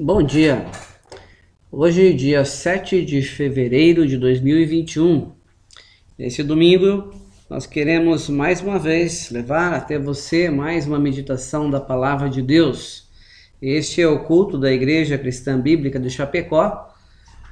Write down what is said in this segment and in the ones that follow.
Bom dia. Hoje, dia 7 de fevereiro de 2021. Nesse domingo, nós queremos mais uma vez levar até você mais uma meditação da palavra de Deus. Este é o culto da Igreja Cristã Bíblica de Chapecó.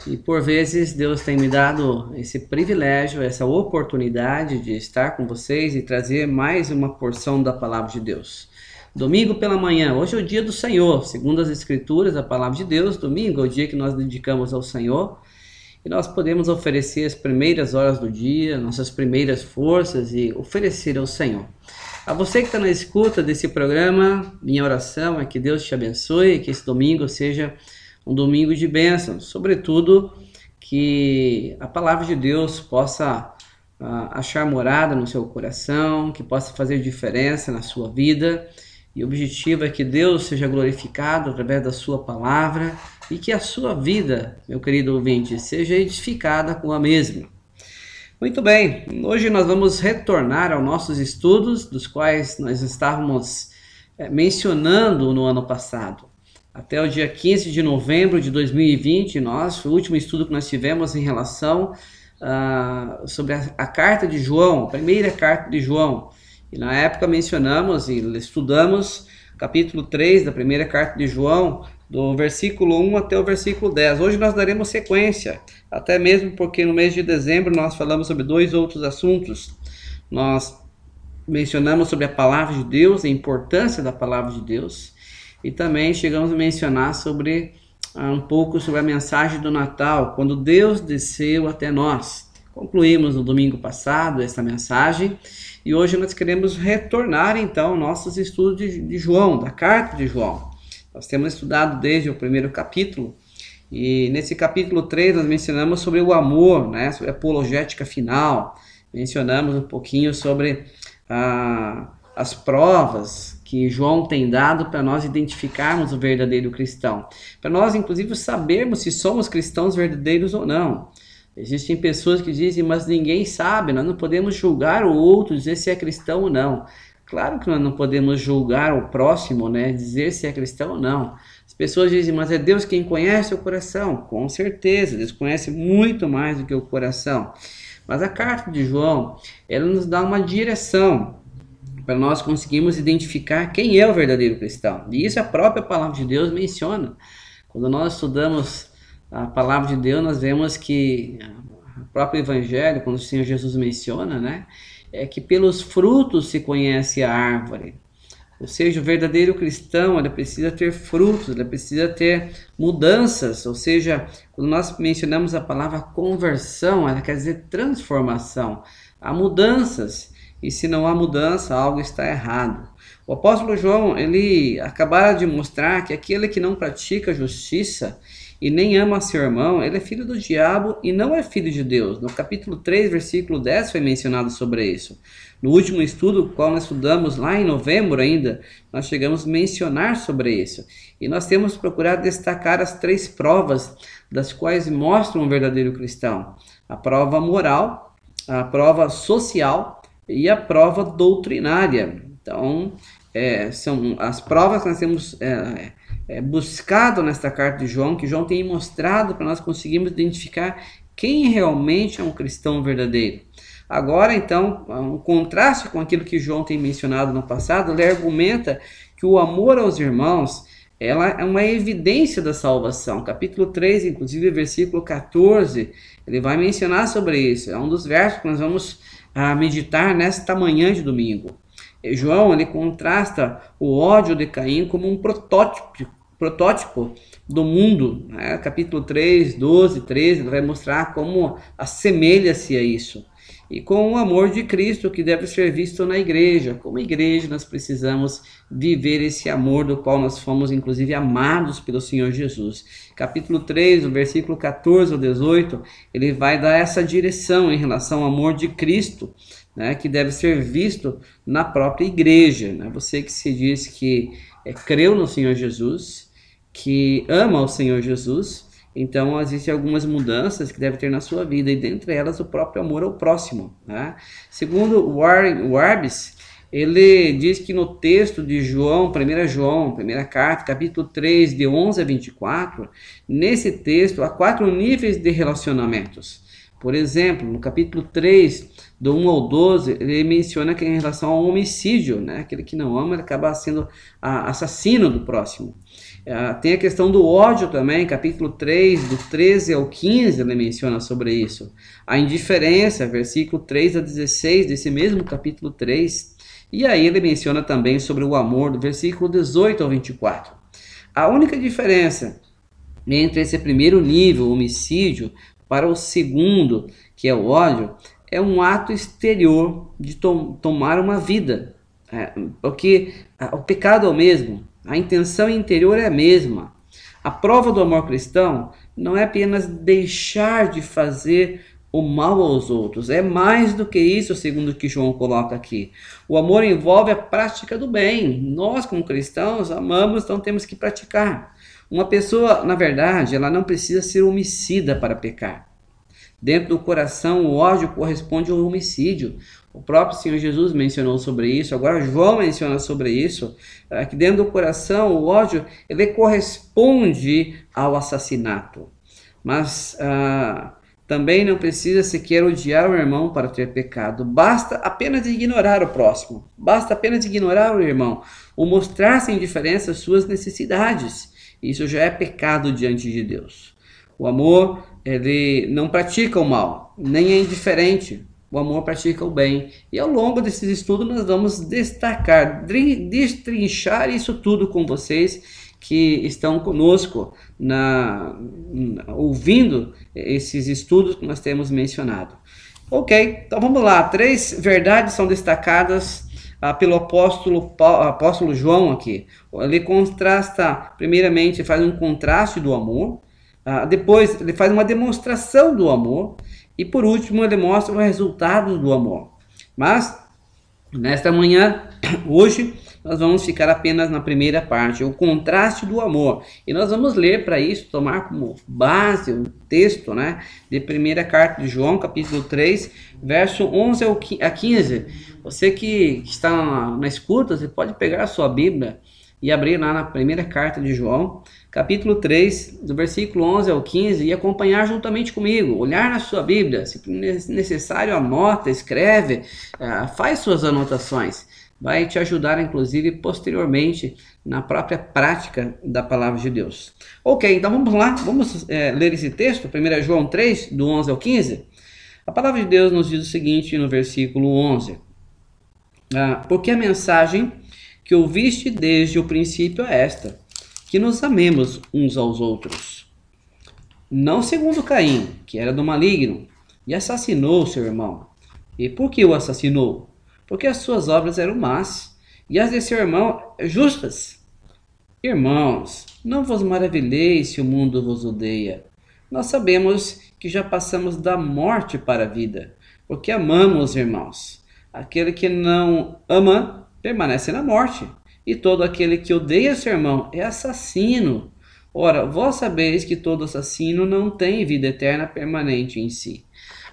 E por vezes Deus tem me dado esse privilégio, essa oportunidade de estar com vocês e trazer mais uma porção da palavra de Deus. Domingo pela manhã, hoje é o dia do Senhor, segundo as Escrituras, a palavra de Deus. Domingo é o dia que nós dedicamos ao Senhor e nós podemos oferecer as primeiras horas do dia, nossas primeiras forças e oferecer ao Senhor. A você que está na escuta desse programa, minha oração é que Deus te abençoe, que esse domingo seja um domingo de bênção, sobretudo que a palavra de Deus possa uh, achar morada no seu coração, que possa fazer diferença na sua vida e o objetivo é que Deus seja glorificado através da Sua palavra e que a sua vida, meu querido ouvinte, seja edificada com a mesma. Muito bem, hoje nós vamos retornar aos nossos estudos, dos quais nós estávamos é, mencionando no ano passado. Até o dia 15 de novembro de 2020, nós, o último estudo que nós tivemos em relação uh, sobre a, a carta de João, a primeira carta de João. E na época mencionamos e estudamos capítulo 3 da primeira carta de João, do versículo 1 até o versículo 10. Hoje nós daremos sequência, até mesmo porque no mês de dezembro nós falamos sobre dois outros assuntos. Nós mencionamos sobre a palavra de Deus, a importância da palavra de Deus, e também chegamos a mencionar sobre uh, um pouco sobre a mensagem do Natal, quando Deus desceu até nós. Concluímos no domingo passado essa mensagem e hoje nós queremos retornar então nossos estudos de, de João, da carta de João. Nós temos estudado desde o primeiro capítulo e nesse capítulo 3 nós mencionamos sobre o amor, né, sobre a apologética final. Mencionamos um pouquinho sobre ah, as provas que João tem dado para nós identificarmos o verdadeiro cristão. Para nós, inclusive, sabermos se somos cristãos verdadeiros ou não. Existem pessoas que dizem, mas ninguém sabe, nós não podemos julgar o outro, dizer se é cristão ou não. Claro que nós não podemos julgar o próximo, né? Dizer se é cristão ou não. As pessoas dizem, mas é Deus quem conhece o coração. Com certeza, Deus conhece muito mais do que o coração. Mas a carta de João, ela nos dá uma direção para nós conseguirmos identificar quem é o verdadeiro cristão. E isso a própria palavra de Deus menciona. Quando nós estudamos a palavra de Deus, nós vemos que o próprio Evangelho, quando o Senhor Jesus menciona, né, é que pelos frutos se conhece a árvore. Ou seja, o verdadeiro cristão ele precisa ter frutos, ele precisa ter mudanças. Ou seja, quando nós mencionamos a palavra conversão, ela quer dizer transformação. Há mudanças. E se não há mudança, algo está errado. O apóstolo João, ele acabara de mostrar que aquele que não pratica justiça, e nem ama seu irmão, ele é filho do diabo e não é filho de Deus. No capítulo 3, versículo 10 foi mencionado sobre isso. No último estudo, qual nós estudamos lá em novembro ainda, nós chegamos a mencionar sobre isso. E nós temos procurado destacar as três provas das quais mostram um verdadeiro cristão: a prova moral, a prova social e a prova doutrinária. Então, é, são as provas que nós temos é, é, buscado nesta carta de João, que João tem mostrado para nós conseguirmos identificar quem realmente é um cristão verdadeiro. Agora, então, um contraste com aquilo que João tem mencionado no passado, ele argumenta que o amor aos irmãos ela é uma evidência da salvação. Capítulo 3, inclusive, versículo 14, ele vai mencionar sobre isso. É um dos versos que nós vamos ah, meditar nesta manhã de domingo. João ele contrasta o ódio de Caim como um protótipo, protótipo do mundo. Né? Capítulo 3, 12, 13, ele vai mostrar como assemelha-se a isso. E com o amor de Cristo que deve ser visto na igreja. Como igreja, nós precisamos viver esse amor do qual nós fomos, inclusive, amados pelo Senhor Jesus. Capítulo 3, o versículo 14 ao 18, ele vai dar essa direção em relação ao amor de Cristo, né, que deve ser visto na própria igreja. Né? Você que se diz que é, creu no Senhor Jesus, que ama o Senhor Jesus, então existem algumas mudanças que deve ter na sua vida, e dentre elas o próprio amor ao próximo. Né? Segundo Warren Warbis, ele diz que no texto de João, 1 João, primeira carta, capítulo 3, de 11 a 24, nesse texto há quatro níveis de relacionamentos. Por exemplo, no capítulo 3, do 1 ao 12, ele menciona que em relação ao homicídio, né? aquele que não ama, ele acaba sendo assassino do próximo. Ah, tem a questão do ódio também, capítulo 3, do 13 ao 15, ele menciona sobre isso. A indiferença, versículo 3 a 16 desse mesmo capítulo 3. E aí ele menciona também sobre o amor, do versículo 18 ao 24. A única diferença entre esse primeiro nível, homicídio, para o segundo, que é o ódio, é um ato exterior de to tomar uma vida. É, porque o pecado é o mesmo, a intenção interior é a mesma. A prova do amor cristão não é apenas deixar de fazer o mal aos outros, é mais do que isso, segundo o que João coloca aqui. O amor envolve a prática do bem. Nós, como cristãos, amamos, então temos que praticar. Uma pessoa, na verdade, ela não precisa ser homicida para pecar. Dentro do coração, o ódio corresponde ao homicídio. O próprio Senhor Jesus mencionou sobre isso, agora João menciona sobre isso, é, que dentro do coração o ódio ele corresponde ao assassinato. Mas ah, também não precisa sequer odiar o irmão para ter pecado. Basta apenas ignorar o próximo. Basta apenas ignorar o irmão. Ou mostrar-se indiferença às suas necessidades. Isso já é pecado diante de Deus. O amor, ele não pratica o mal, nem é indiferente o amor pratica o bem. E ao longo desses estudos nós vamos destacar, destrinchar isso tudo com vocês que estão conosco na, ouvindo esses estudos que nós temos mencionado. Ok, então vamos lá. Três verdades são destacadas ah, pelo apóstolo, apóstolo João aqui. Ele contrasta, primeiramente, faz um contraste do amor. Ah, depois, ele faz uma demonstração do amor. E por último, ele mostra os resultados do amor. Mas, nesta manhã, hoje, nós vamos ficar apenas na primeira parte, o contraste do amor. E nós vamos ler para isso, tomar como base o texto né, de primeira carta de João, capítulo 3, verso 11 a 15. Você que está na escuta, você pode pegar a sua Bíblia e abrir lá na primeira carta de João, capítulo 3, do versículo 11 ao 15, e acompanhar juntamente comigo, olhar na sua Bíblia, se necessário anota, escreve, ah, faz suas anotações. Vai te ajudar, inclusive, posteriormente na própria prática da palavra de Deus. Ok, então vamos lá, vamos é, ler esse texto, 1 João 3, do 11 ao 15. A palavra de Deus nos diz o seguinte no versículo 11: ah, Porque a mensagem que ouviste desde o princípio é esta que nos amemos uns aos outros. Não segundo Caim, que era do maligno, e assassinou seu irmão. E por que o assassinou? Porque as suas obras eram más, e as de seu irmão justas. Irmãos, não vos maravilheis se o mundo vos odeia. Nós sabemos que já passamos da morte para a vida, porque amamos, irmãos. Aquele que não ama permanece na morte e todo aquele que odeia seu irmão é assassino. Ora, vós sabeis que todo assassino não tem vida eterna permanente em si.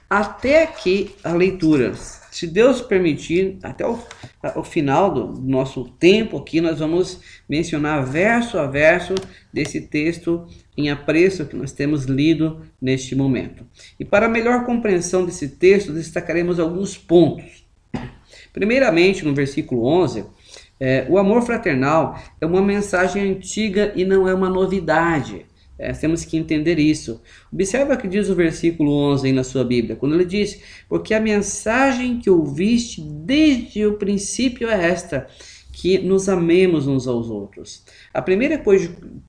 Até aqui a leitura. Se Deus permitir, até o, o final do nosso tempo aqui, nós vamos mencionar verso a verso desse texto em apreço que nós temos lido neste momento. E para melhor compreensão desse texto, destacaremos alguns pontos. Primeiramente, no versículo 11, é, o amor fraternal é uma mensagem antiga e não é uma novidade. É, temos que entender isso. Observa o que diz o versículo 11 aí na sua Bíblia, quando ele diz: Porque a mensagem que ouviste desde o princípio é esta, que nos amemos uns aos outros. A primeira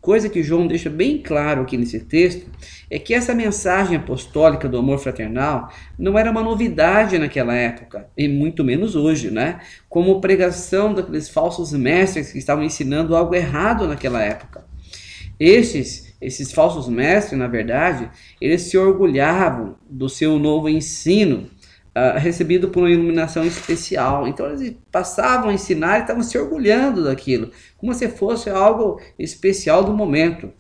coisa que João deixa bem claro aqui nesse texto é que essa mensagem apostólica do amor fraternal não era uma novidade naquela época, e muito menos hoje, né? Como pregação daqueles falsos mestres que estavam ensinando algo errado naquela época. Esses, esses falsos mestres, na verdade, eles se orgulhavam do seu novo ensino, uh, recebido por uma iluminação especial. Então eles passavam a ensinar e estavam se orgulhando daquilo, como se fosse algo especial do momento.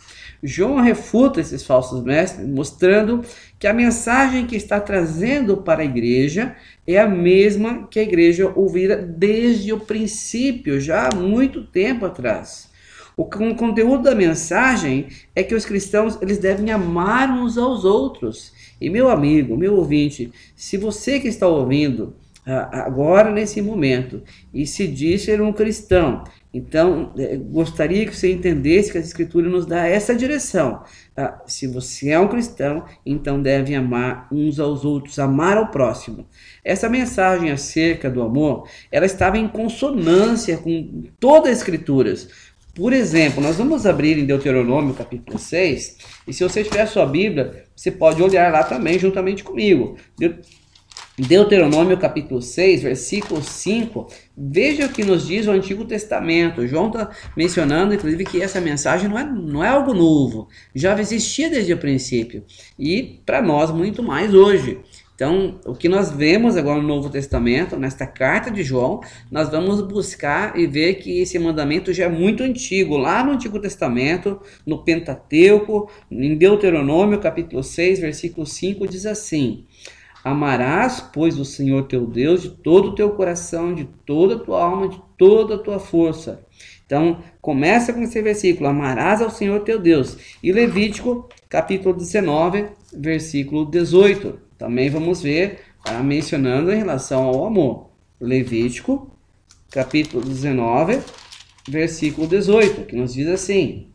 João refuta esses falsos mestres, mostrando que a mensagem que está trazendo para a igreja é a mesma que a igreja ouvira desde o princípio, já há muito tempo atrás. O conteúdo da mensagem é que os cristãos eles devem amar uns aos outros. E meu amigo, meu ouvinte, se você que está ouvindo ah, agora nesse momento e se diz ser um cristão, então eh, gostaria que você entendesse que a Escritura nos dá essa direção. Ah, se você é um cristão, então deve amar uns aos outros, amar ao próximo. Essa mensagem acerca do amor, ela estava em consonância com todas as Escrituras. Por exemplo, nós vamos abrir em Deuteronômio capítulo 6, e se você tiver a sua Bíblia, você pode olhar lá também juntamente comigo. Deuteronômio capítulo 6, versículo 5, veja o que nos diz o Antigo Testamento. João está mencionando, inclusive, que essa mensagem não é, não é algo novo, já existia desde o princípio, e para nós muito mais hoje. Então, o que nós vemos agora no Novo Testamento, nesta carta de João, nós vamos buscar e ver que esse mandamento já é muito antigo. Lá no Antigo Testamento, no Pentateuco, em Deuteronômio, capítulo 6, versículo 5, diz assim: Amarás, pois, o Senhor teu Deus de todo o teu coração, de toda a tua alma, de toda a tua força. Então, começa com esse versículo: Amarás ao Senhor teu Deus. E Levítico, capítulo 19, versículo 18 também vamos ver tá, mencionando em relação ao amor. Levítico, capítulo 19, versículo 18, que nos diz assim: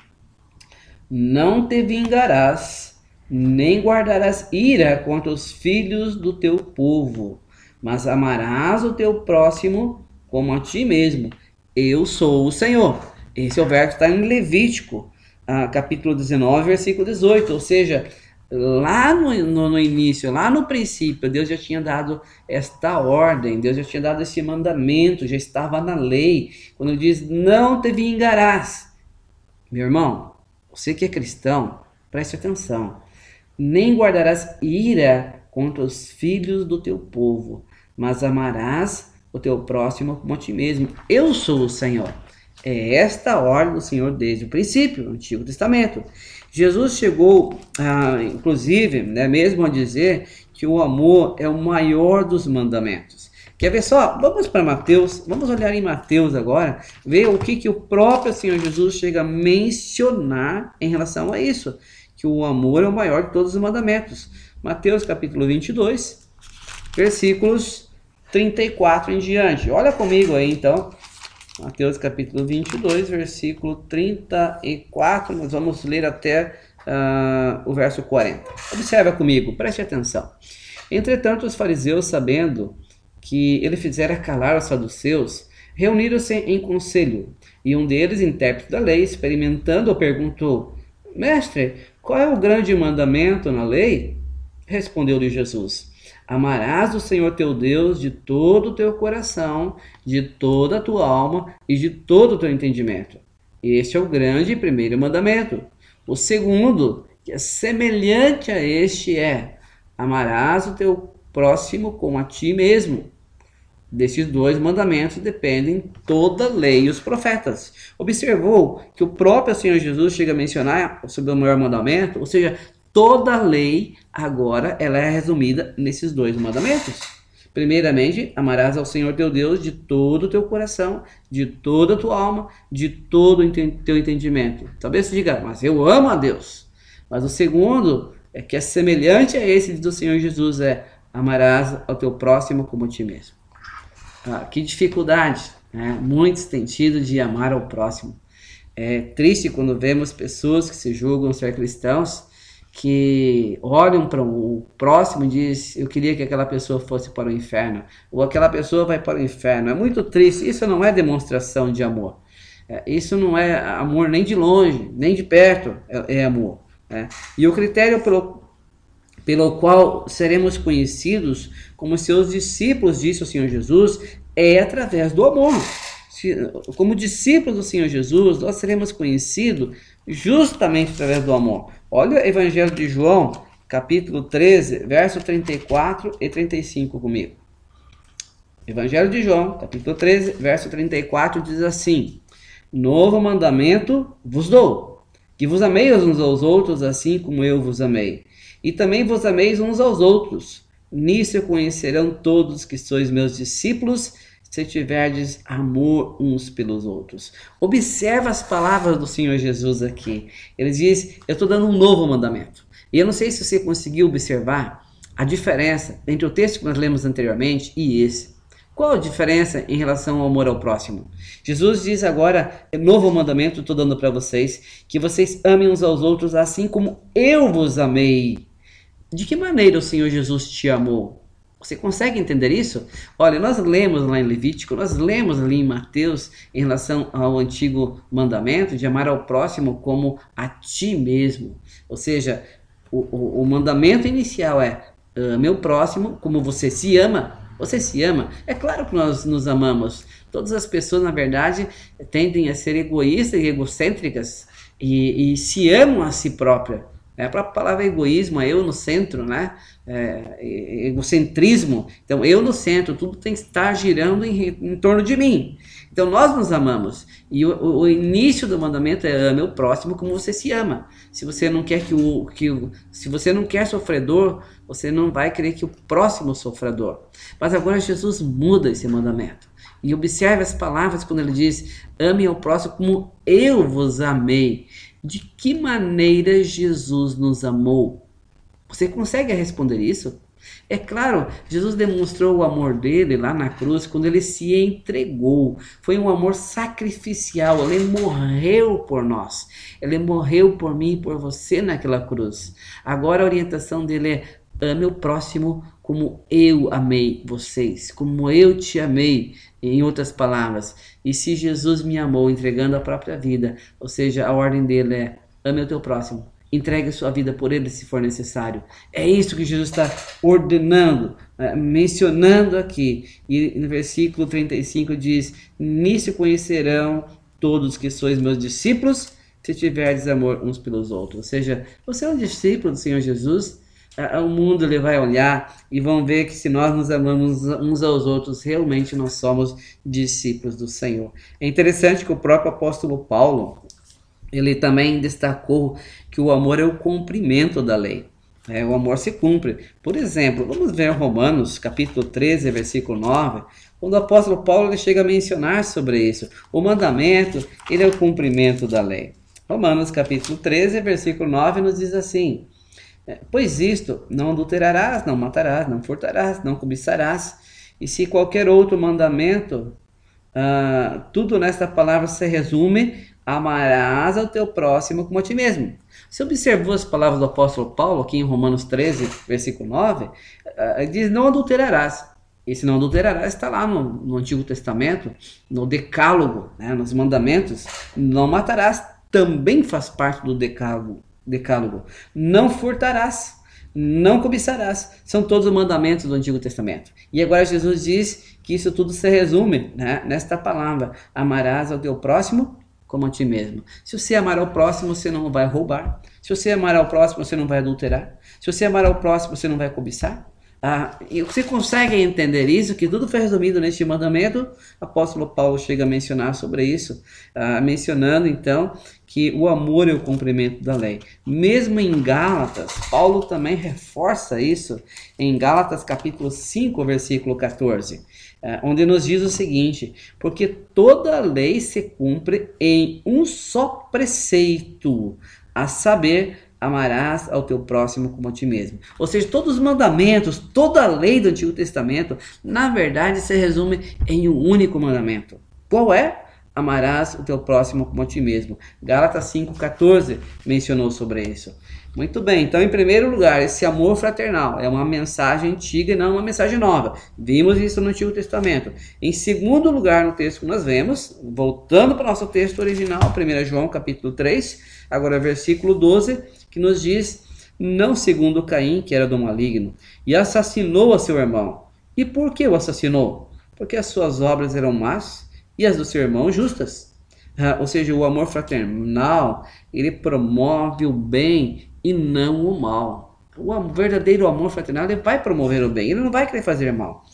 Não te vingarás, nem guardarás ira contra os filhos do teu povo, mas amarás o teu próximo como a ti mesmo. Eu sou o Senhor. Esse é o verso está em Levítico, ah, capítulo 19, versículo 18. Ou seja, lá no, no, no, início, lá no princípio, Deus já tinha dado esta ordem, Deus já tinha dado esse mandamento, já estava na lei. Quando ele diz, não te vingarás. Meu irmão, você que é cristão, preste atenção. Nem guardarás ira contra os filhos do teu povo, mas amarás o teu próximo como a ti mesmo. Eu sou o Senhor. É esta ordem do Senhor desde o princípio, no Antigo Testamento. Jesus chegou, inclusive, né, mesmo a dizer que o amor é o maior dos mandamentos. Quer ver só? Vamos para Mateus, vamos olhar em Mateus agora, ver o que, que o próprio Senhor Jesus chega a mencionar em relação a isso, que o amor é o maior de todos os mandamentos. Mateus capítulo 22, versículos 34 em diante. Olha comigo aí então, Mateus capítulo 22, versículo 34, nós vamos ler até uh, o verso 40. Observa comigo, preste atenção. Entretanto, os fariseus, sabendo que ele fizera calar os saduceus, reuniram-se em conselho, e um deles, intérprete da lei, experimentando, perguntou: Mestre, qual é o grande mandamento na lei? Respondeu-lhe Jesus: Amarás o Senhor teu Deus de todo o teu coração, de toda a tua alma e de todo o teu entendimento. Este é o grande primeiro mandamento. O segundo, que é semelhante a este, é: amarás o teu próximo como a ti mesmo. Desses dois mandamentos dependem toda a lei e os profetas. Observou que o próprio Senhor Jesus chega a mencionar sobre o maior mandamento, ou seja, toda lei agora ela é resumida nesses dois mandamentos. Primeiramente, amarás ao Senhor teu Deus de todo o teu coração, de toda a tua alma, de todo o teu entendimento. Talvez você diga, mas eu amo a Deus. Mas o segundo é que é semelhante a esse do Senhor Jesus, é amarás ao teu próximo como a ti mesmo. Ah, que dificuldade, né? Muitos têm de amar ao próximo. É triste quando vemos pessoas que se julgam ser cristãos que olham para o próximo e diz eu queria que aquela pessoa fosse para o inferno. Ou aquela pessoa vai para o inferno. É muito triste. Isso não é demonstração de amor. É, isso não é amor nem de longe nem de perto é, é amor né? e o critério pelo pelo qual seremos conhecidos como seus discípulos disse o Senhor Jesus é através do amor. Como discípulos do Senhor Jesus nós seremos conhecidos justamente através do amor Olha o Evangelho de João, capítulo 13, verso 34 e 35 comigo. Evangelho de João, capítulo 13, verso 34 diz assim: Novo mandamento vos dou, que vos ameis uns aos outros, assim como eu vos amei. E também vos ameis uns aos outros. Nisso conhecerão todos que sois meus discípulos, se tiverdes amor uns pelos outros. Observa as palavras do Senhor Jesus aqui. Ele diz: Eu estou dando um novo mandamento. E eu não sei se você conseguiu observar a diferença entre o texto que nós lemos anteriormente e esse. Qual a diferença em relação ao amor ao próximo? Jesus diz agora, novo mandamento estou dando para vocês, que vocês amem uns aos outros assim como eu vos amei. De que maneira o Senhor Jesus te amou? Você consegue entender isso? Olha, nós lemos lá em Levítico, nós lemos ali em Mateus em relação ao antigo mandamento de amar ao próximo como a ti mesmo. Ou seja, o, o, o mandamento inicial é ame o próximo como você se ama. Você se ama? É claro que nós nos amamos. Todas as pessoas, na verdade, tendem a ser egoístas e egocêntricas e, e se amam a si próprias. É, a palavra egoísmo, é eu no centro, né? É, egocentrismo. Então, eu no centro, tudo tem que estar girando em, em torno de mim. Então, nós nos amamos. E o, o, início do mandamento é ame o próximo como você se ama. Se você não quer que o, que se você não quer sofredor, você não vai querer que o próximo sofredor. Mas agora Jesus muda esse mandamento. E observe as palavras quando ele diz: ame ao próximo como eu vos amei. De que maneira Jesus nos amou? Você consegue responder isso? É claro, Jesus demonstrou o amor dele lá na cruz quando ele se entregou. Foi um amor sacrificial. Ele morreu por nós. Ele morreu por mim e por você naquela cruz. Agora a orientação dele é: ame o próximo como eu amei vocês, como eu te amei, em outras palavras. E se Jesus me amou entregando a própria vida, ou seja, a ordem dele é: ame o teu próximo, entregue a sua vida por ele se for necessário. É isso que Jesus está ordenando, né, mencionando aqui. E no versículo 35 diz: Nisso conhecerão todos que sois meus discípulos, se tiverdes amor uns pelos outros. Ou seja, você é um discípulo do Senhor Jesus o mundo ele vai olhar e vão ver que se nós nos amamos uns aos outros, realmente nós somos discípulos do Senhor. É interessante que o próprio apóstolo Paulo, ele também destacou que o amor é o cumprimento da lei. É, o amor se cumpre. Por exemplo, vamos ver Romanos, capítulo 13, versículo 9, quando o apóstolo Paulo ele chega a mencionar sobre isso. O mandamento, ele é o cumprimento da lei. Romanos, capítulo 13, versículo 9, nos diz assim: pois isto, não adulterarás, não matarás, não furtarás, não cobiçarás. E se qualquer outro mandamento, uh, tudo nesta palavra se resume: amarás ao teu próximo como a ti mesmo. Você observou as palavras do apóstolo Paulo aqui em Romanos 13, versículo 9? Uh, ah, diz: não adulterarás. Esse não adulterarás está lá no, no Antigo Testamento, no Decálogo, né, nos mandamentos. Não matarás também faz parte do Decálogo decálogo. Não furtarás, não cobiçarás. São todos os mandamentos do Antigo Testamento. E agora Jesus diz que isso tudo se resume né, nesta palavra: amarás ao teu próximo como a ti mesmo. Se você amar ao próximo, você não vai roubar. Se você amar ao próximo, você não vai adulterar. Se você amar ao próximo, você não vai cobiçar. Ah, e você consegue entender isso? Que tudo foi resumido neste mandamento. O apóstolo Paulo chega a mencionar sobre isso, ah, mencionando então que o amor é o cumprimento da lei. Mesmo em Gálatas, Paulo também reforça isso em Gálatas capítulo 5, versículo 14, ah, onde nos diz o seguinte: porque toda lei se cumpre em um só preceito, a saber amarás ao teu próximo como a ti mesmo. Ou seja, todos os mandamentos, toda a lei do Antigo Testamento, na verdade se resume em um único mandamento. Qual é? Amarás o teu próximo como a ti mesmo. Gálatas 5,14 mencionou sobre isso. Muito bem, então, em primeiro lugar, esse amor fraternal é uma mensagem antiga e não uma mensagem nova. Vimos isso no Antigo Testamento. Em segundo lugar, no texto que nós vemos, voltando para o nosso texto original, 1 João capítulo 3, agora versículo 12, que nos diz: Não segundo Caim, que era do maligno, e assassinou a seu irmão. E por que o assassinou? Porque as suas obras eram más e as do seu irmão justas. Ah, ou seja, o amor fraternal, ele promove o bem e não o mal. o verdadeiro amor fraternal ele vai promover o bem, ele não vai querer fazer mal.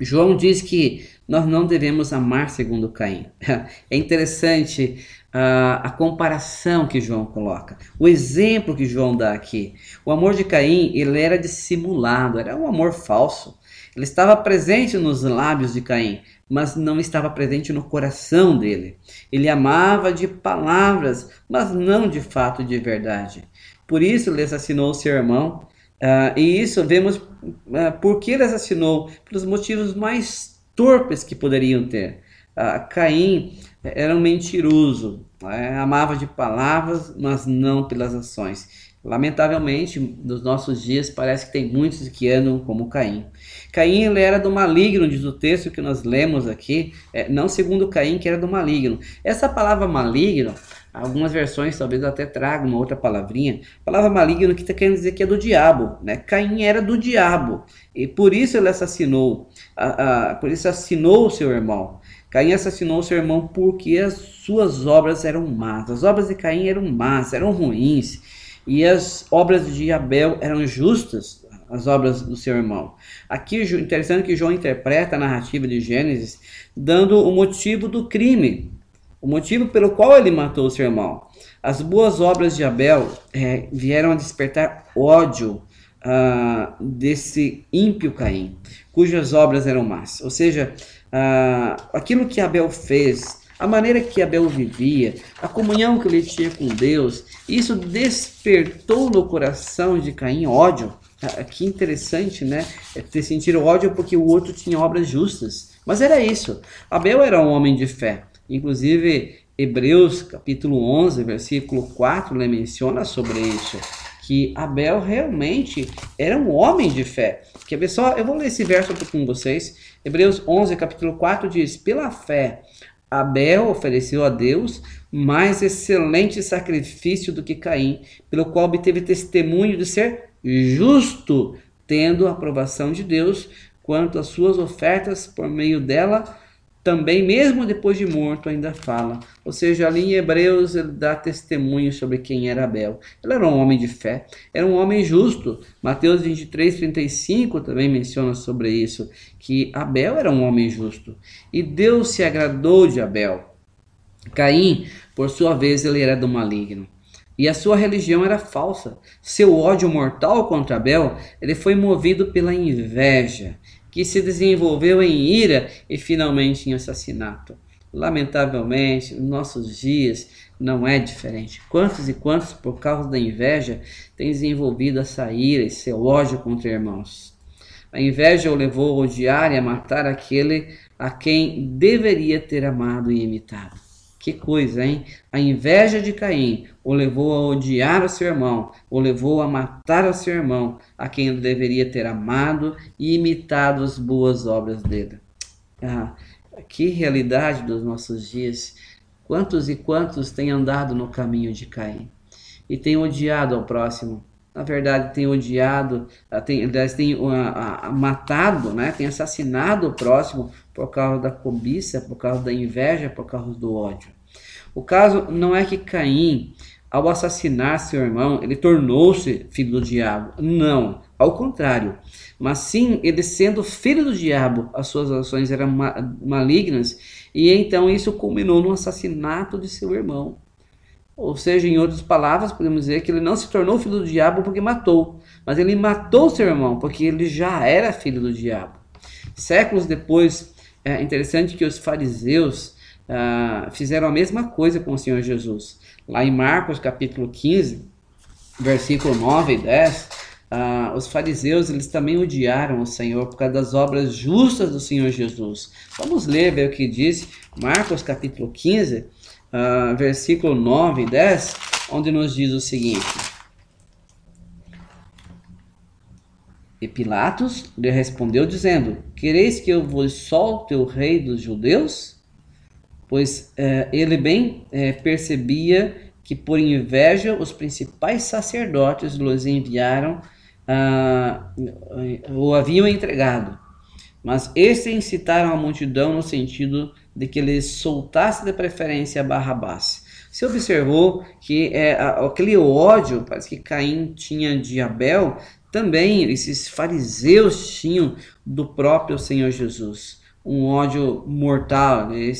João diz que nós não devemos amar segundo Caim. É interessante uh, a comparação que João coloca, o exemplo que João dá aqui. O amor de Caim ele era dissimulado, era um amor falso. Ele estava presente nos lábios de Caim, mas não estava presente no coração dele. Ele amava de palavras, mas não de fato de verdade. Por isso ele assassinou seu irmão. Uh, e isso vemos uh, por que ele assassinou, pelos motivos mais torpes que poderiam ter. Uh, Caim era um mentiroso, uh, amava de palavras, mas não pelas ações. Lamentavelmente, nos nossos dias, parece que tem muitos que andam como Caim. Caim ele era do maligno, diz o texto que nós lemos aqui, é, não segundo Caim, que era do maligno. Essa palavra maligno, algumas versões talvez até tragam uma outra palavrinha. Palavra maligno que está querendo dizer que é do diabo. Né? Caim era do diabo, e por isso ele assassinou, a, a, por isso assassinou o seu irmão. Caim assassinou seu irmão porque as suas obras eram más. As obras de Caim eram más, eram ruins e as obras de Abel eram justas, as obras do seu irmão. Aqui interessante que João interpreta a narrativa de Gênesis dando o motivo do crime, o motivo pelo qual ele matou o seu irmão. As boas obras de Abel é, vieram a despertar ódio uh, desse ímpio Caim, cujas obras eram más. Ou seja, uh, aquilo que Abel fez a maneira que Abel vivia, a comunhão que ele tinha com Deus, isso despertou no coração de Caim ódio. Ah, que interessante, né? É ter sentido ódio porque o outro tinha obras justas. Mas era isso. Abel era um homem de fé. Inclusive, Hebreus capítulo 11, versículo 4, ele menciona sobre isso. Que Abel realmente era um homem de fé. Quer ver só? Eu vou ler esse verso aqui com vocês. Hebreus 11, capítulo 4 diz: Pela fé, Abel ofereceu a Deus mais excelente sacrifício do que Caim, pelo qual obteve testemunho de ser justo, tendo a aprovação de Deus quanto às suas ofertas por meio dela também, mesmo depois de morto, ainda fala. Ou seja, ali em Hebreus ele dá testemunho sobre quem era Abel. Ele era um homem de fé, era um homem justo. Mateus 23, 35 também menciona sobre isso, que Abel era um homem justo. E Deus se agradou de Abel. Caim, por sua vez, ele era do maligno. E a sua religião era falsa. Seu ódio mortal contra Abel, ele foi movido pela inveja que se desenvolveu em ira e finalmente em assassinato. Lamentavelmente, nos nossos dias não é diferente. Quantos e quantos, por causa da inveja, têm desenvolvido essa ira e seu ódio contra irmãos? A inveja o levou a odiar e a matar aquele a quem deveria ter amado e imitado. Que coisa, hein? A inveja de Caim o levou a odiar o seu irmão, o levou a matar o seu irmão, a quem ele deveria ter amado e imitado as boas obras dele. Ah, que realidade dos nossos dias! Quantos e quantos têm andado no caminho de Caim e têm odiado ao próximo? Na verdade, têm odiado, ah, tem, têm uh, uh, matado, né? têm assassinado o próximo por causa da cobiça, por causa da inveja, por causa do ódio. O caso não é que Caim, ao assassinar seu irmão, ele tornou-se filho do diabo. Não, ao contrário. Mas sim, ele sendo filho do diabo, as suas ações eram malignas e então isso culminou no assassinato de seu irmão. Ou seja, em outras palavras, podemos dizer que ele não se tornou filho do diabo porque matou, mas ele matou seu irmão porque ele já era filho do diabo. Séculos depois, é interessante que os fariseus uh, fizeram a mesma coisa com o Senhor Jesus. Lá em Marcos capítulo 15, versículo 9 e 10, uh, ah, os fariseus eles também odiaram o Senhor por causa das obras justas do Senhor Jesus. Vamos ler, ver o que diz Marcos capítulo 15, uh, ah, versículo 9 e 10, onde nos diz o seguinte. E Pilatos lhe respondeu dizendo: Quereis que eu vos solte o rei dos judeus? Pois é, ele bem é, percebia que por inveja os principais sacerdotes los enviaram ah, ou haviam entregado. Mas estes incitaram a multidão no sentido de que eles soltasse de preferência Barrabás. Você observou que é, aquele ódio, parece que Caim tinha de Abel, também esses fariseus tinham do próprio Senhor Jesus um ódio mortal, né?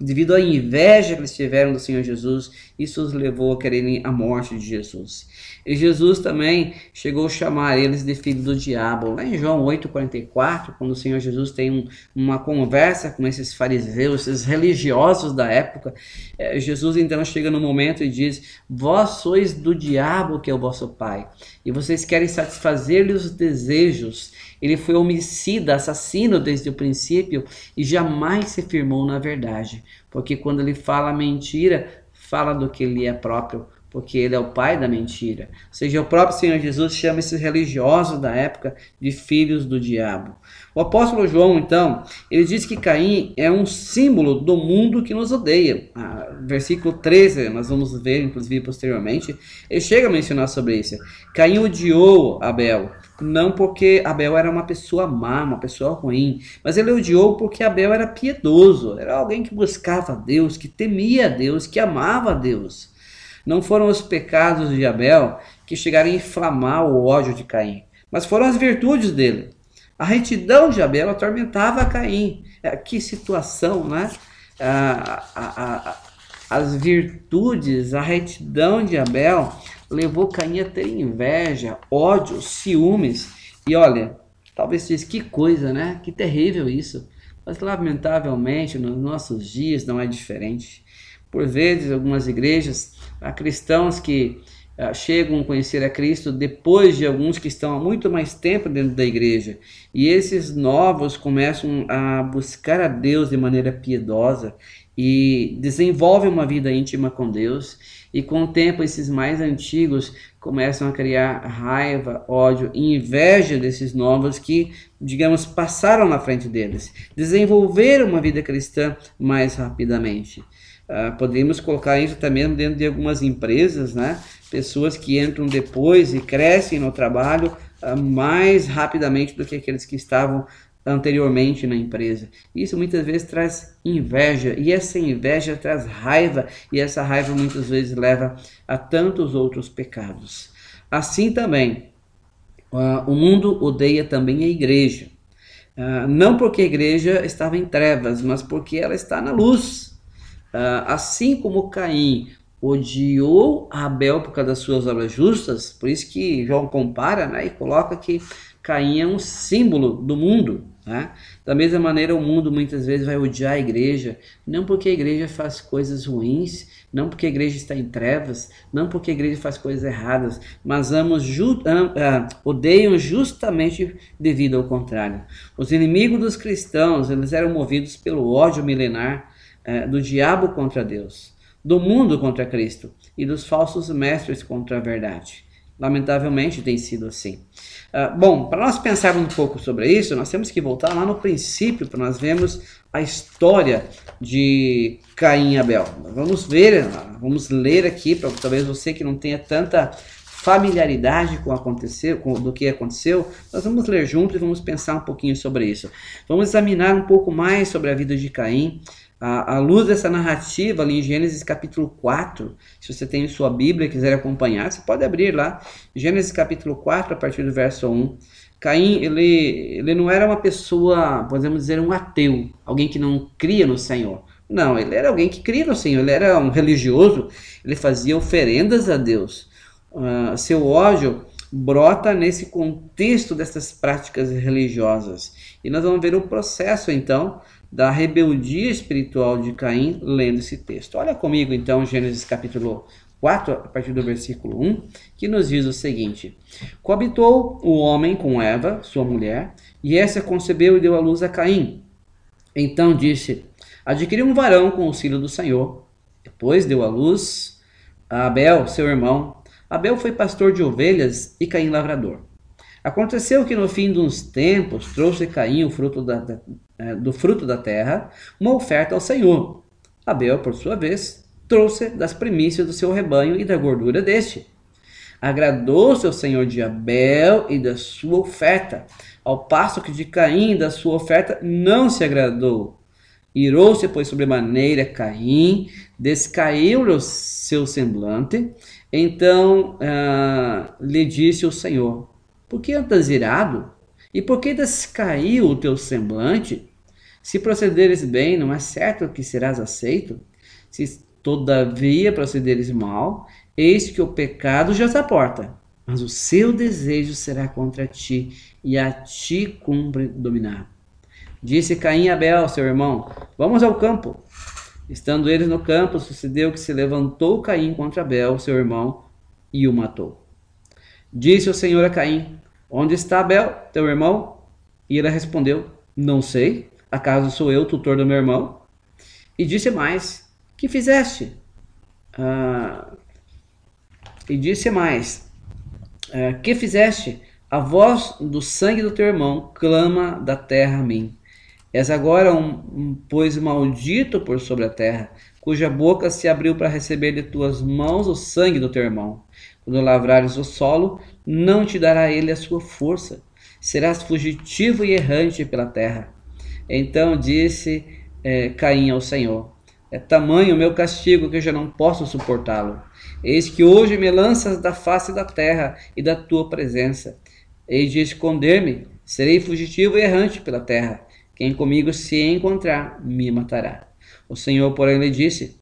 devido à inveja que eles tiveram do Senhor Jesus, isso os levou a quererem a morte de Jesus. E Jesus também chegou a chamar eles de filho do diabo. Lá em João 8,44, quando o Senhor Jesus tem um, uma conversa com esses fariseus, esses religiosos da época, é, Jesus então chega no momento e diz: Vós sois do diabo que é o vosso pai, e vocês querem satisfazer-lhe os desejos. Ele foi homicida, assassino desde o princípio e jamais se firmou na verdade, porque quando ele fala mentira, fala do que ele é próprio, porque ele é o pai da mentira. Ou seja, o próprio Senhor Jesus chama esses religiosos da época de filhos do diabo. O apóstolo João, então, ele diz que Caim é um símbolo do mundo que nos odeia. Ah, versículo 13, nós vamos ver, inclusive, posteriormente, ele chega a mencionar sobre isso. Caim odiou Abel, não porque Abel era uma pessoa má, uma pessoa ruim, mas ele odiou porque Abel era piedoso, era alguém que buscava Deus, que temia Deus, que amava Deus. Não foram os pecados de Abel que chegaram a inflamar o ódio de Caim, mas foram as virtudes dele. A retidão de Abel atormentava Caim. É, que situação, né? A, a, a, as virtudes, a retidão de Abel levou Caim a ter inveja, ódio, ciúmes. E olha, talvez diz que coisa, né? Que terrível isso. Mas lamentavelmente nos nossos dias não é diferente. Por vezes, algumas igrejas, há cristãos que uh, chegam a conhecer a Cristo depois de alguns que estão há muito mais tempo dentro da igreja. E esses novos começam a buscar a Deus de maneira piedosa e desenvolvem uma vida íntima com Deus. E com o tempo, esses mais antigos começam a criar raiva, ódio e inveja desses novos que, digamos, passaram na frente deles. Desenvolveram uma vida cristã mais rapidamente. Uh, poderíamos colocar isso também dentro de algumas empresas, né? Pessoas que entram depois e crescem no trabalho uh, mais rapidamente do que aqueles que estavam anteriormente na empresa. Isso muitas vezes traz inveja, e essa inveja traz raiva, e essa raiva muitas vezes leva a tantos outros pecados. Assim também, uh, o mundo odeia também a igreja. não porque a igreja estava em trevas, mas porque ela está na luz. Uh, assim como Caim odiou Abel por causa das suas obras justas, por isso que João compara né, e coloca que Caim é um símbolo do mundo. Né? Da mesma maneira, o mundo muitas vezes vai odiar a igreja, não porque a igreja faz coisas ruins, não porque a igreja está em trevas, não porque a igreja faz coisas erradas, mas amos ju uh, odeiam justamente devido ao contrário. Os inimigos dos cristãos eles eram movidos pelo ódio milenar é, do diabo contra Deus, do mundo contra Cristo e dos falsos mestres contra a verdade. Lamentavelmente tem sido assim. Uh, bom, para nós pensarmos um pouco sobre isso, nós temos que voltar lá no princípio para nós vermos a história de Caim e Abel. Vamos ver, vamos ler aqui, para talvez você que não tenha tanta familiaridade com aconteceu, com do que aconteceu, nós vamos ler juntos e vamos pensar um pouquinho sobre isso. Vamos examinar um pouco mais sobre a vida de Caim, à, luz dessa narrativa ali em Gênesis capítulo 4, se você tem sua Bíblia e quiser acompanhar, você pode abrir lá, Gênesis capítulo 4, a partir do verso 1. Caim, ele, ele não era uma pessoa, podemos dizer, um ateu, alguém que não cria no Senhor. Não, ele era alguém que cria no Senhor, ele era um religioso, ele fazia oferendas a Deus. Uh, seu ódio brota nesse contexto dessas práticas religiosas. E nós vamos ver o processo, então, da rebeldia espiritual de Caim lendo esse texto. Olha comigo então Gênesis capítulo 4, a partir do versículo 1, que nos diz o seguinte: Coabitou o homem com Eva, sua mulher, e essa concebeu e deu à luz a Caim. Então disse: Adquiri um varão com o auxílio do Senhor. Depois deu à luz a Abel, seu irmão. Abel foi pastor de ovelhas e Caim lavrador. Aconteceu que no fim dos tempos trouxe Caim o fruto da, da, é, do fruto da terra uma oferta ao Senhor. Abel, por sua vez, trouxe das primícias do seu rebanho e da gordura deste. Agradou-se ao Senhor de Abel e da sua oferta, ao passo que de Caim da sua oferta não se agradou. Irou-se, pois, sobremaneira Caim, descaiu-lhe o seu semblante. Então ah, lhe disse o Senhor: Por que andas irado? E por que descaiu o teu semblante? Se procederes bem, não é certo que serás aceito? Se todavia procederes mal, eis que o pecado já está porta, mas o seu desejo será contra ti, e a ti cumpre dominar. Disse Caim a Abel, seu irmão: Vamos ao campo. Estando eles no campo, sucedeu que se levantou Caim contra Abel, seu irmão, e o matou. Disse o Senhor a Caim: Onde está Abel, teu irmão? E ele respondeu: Não sei. Acaso sou eu tutor do meu irmão? E disse mais: Que fizeste? Ah, e disse mais: ah, Que fizeste? A voz do sangue do teu irmão clama da terra a mim. És agora um, um pois maldito por sobre a terra, cuja boca se abriu para receber de tuas mãos o sangue do teu irmão. Quando lavrares o solo, não te dará ele a sua força. Serás fugitivo e errante pela terra. Então disse é, Caim ao Senhor: É tamanho o meu castigo que eu já não posso suportá-lo. Eis que hoje me lanças da face da terra e da tua presença. Eis de esconder-me, serei fugitivo e errante pela terra. Quem comigo se encontrar, me matará. O Senhor, porém, lhe disse: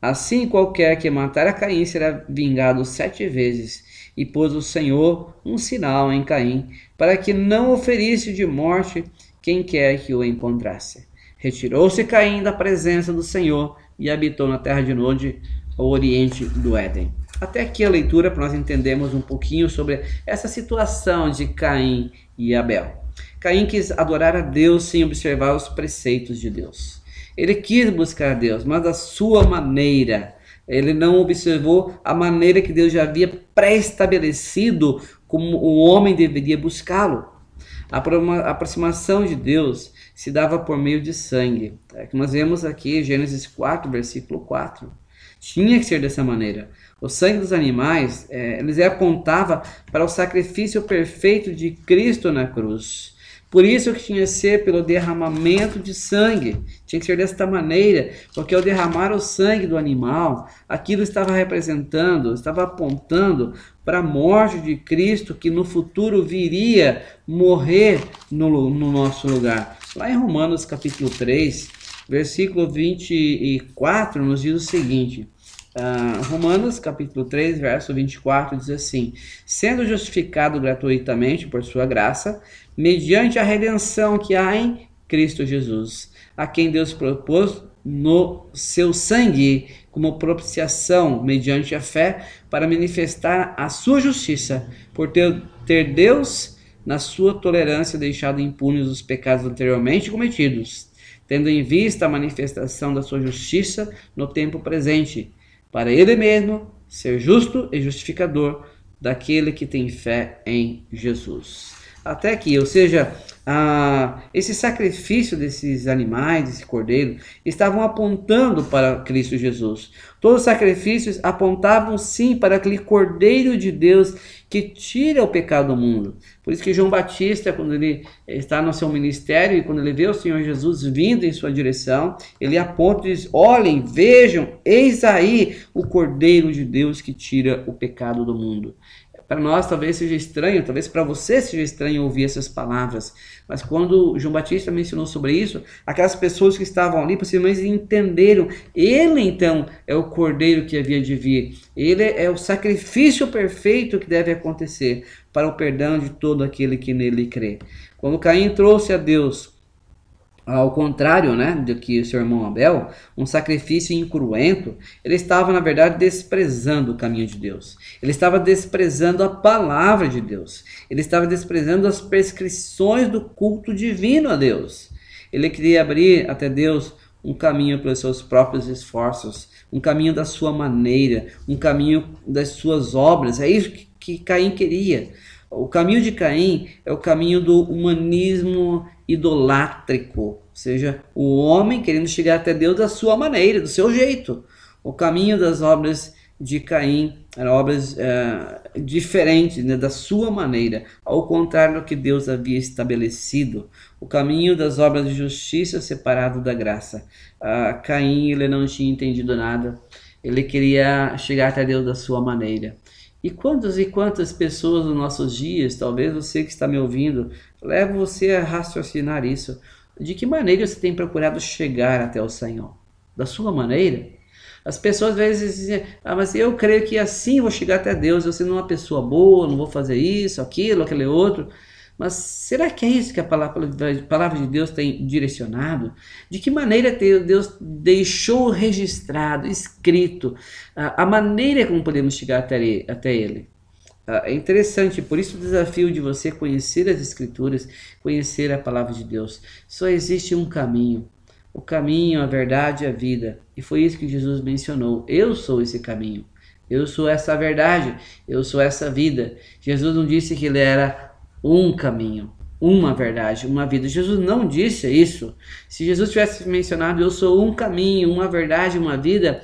Assim qualquer que matar a Caim será vingado sete vezes. E pôs o Senhor um sinal em Caim, para que não oferisse de morte quem quer que o encontrasse. Retirou-se Caim da presença do Senhor e habitou na terra de Nod, ao oriente do Éden. Até aqui a leitura para nós entendermos um pouquinho sobre essa situação de Caim e Abel. Caim quis adorar a Deus sem observar os preceitos de Deus. Ele quis buscar a Deus, mas da sua maneira. Ele não observou a maneira que Deus já havia pré-estabelecido como o homem deveria buscá-lo. A aproximação de Deus se dava por meio de sangue. É que nós vemos aqui Gênesis 4, versículo 4. Tinha que ser dessa maneira. O sangue dos animais, é, eles apontava para o sacrifício perfeito de Cristo na cruz. Por isso que tinha que ser pelo derramamento de sangue. Tinha que ser desta maneira, porque ao derramar o sangue do animal, aquilo estava representando, estava apontando para a morte de Cristo que no futuro viria morrer no, no nosso lugar. Lá em Romanos capítulo 3, versículo 24, nos diz o seguinte: Uh, Romanos capítulo 3, verso 24 diz assim: Sendo justificado gratuitamente por sua graça, mediante a redenção que há em Cristo Jesus, a quem Deus propôs no seu sangue como propiciação mediante a fé para manifestar a sua justiça, por ter, ter Deus na sua tolerância deixado impunes os pecados anteriormente cometidos, tendo em vista a manifestação da sua justiça no tempo presente para ele mesmo ser justo e justificador daquele que tem fé em Jesus. Até aqui, ou seja, ah, esse sacrifício desses animais, desse cordeiro, estavam apontando para Cristo Jesus. Todos os sacrifícios apontavam sim para aquele cordeiro de Deus que tira o pecado do mundo. Por isso que João Batista, quando ele está no seu ministério e quando ele vê o Senhor Jesus vindo em sua direção, ele aponta e diz: Olhem, vejam, eis aí o Cordeiro de Deus que tira o pecado do mundo. Para nós talvez seja estranho, talvez para você seja estranho ouvir essas palavras, mas quando João Batista mencionou sobre isso, aquelas pessoas que estavam ali possivelmente entenderam. Ele então é o cordeiro que havia de vir. Ele é o sacrifício perfeito que deve acontecer para o perdão de todo aquele que nele crê. Quando Caim trouxe a Deus ao contrário né, do que seu irmão Abel, um sacrifício incruento, ele estava, na verdade, desprezando o caminho de Deus. Ele estava desprezando a palavra de Deus. Ele estava desprezando as prescrições do culto divino a Deus. Ele queria abrir até Deus um caminho pelos seus próprios esforços, um caminho da sua maneira, um caminho das suas obras. É isso que Caim queria. O caminho de Caim é o caminho do humanismo idolátrico, ou seja, o homem querendo chegar até Deus da sua maneira, do seu jeito. O caminho das obras de Caim eram obras uh, diferentes, né, da sua maneira, ao contrário do que Deus havia estabelecido. O caminho das obras de justiça separado da graça. Uh, Caim ele não tinha entendido nada, ele queria chegar até Deus da sua maneira. E quantas e quantas pessoas nos nossos dias, talvez você que está me ouvindo, leva você a raciocinar isso. De que maneira você tem procurado chegar até o Senhor? Da sua maneira? As pessoas às vezes dizem, ah, mas eu creio que assim vou chegar até Deus, eu sendo uma pessoa boa, não vou fazer isso, aquilo, aquele outro. Mas será que é isso que a palavra, a palavra de Deus tem direcionado? De que maneira Deus deixou registrado, escrito, a maneira como podemos chegar até Ele? É interessante, por isso o desafio de você conhecer as Escrituras, conhecer a palavra de Deus. Só existe um caminho, o caminho, a verdade e a vida. E foi isso que Jesus mencionou. Eu sou esse caminho. Eu sou essa verdade. Eu sou essa vida. Jesus não disse que ele era um caminho, uma verdade, uma vida. Jesus não disse isso. Se Jesus tivesse mencionado eu sou um caminho, uma verdade, uma vida,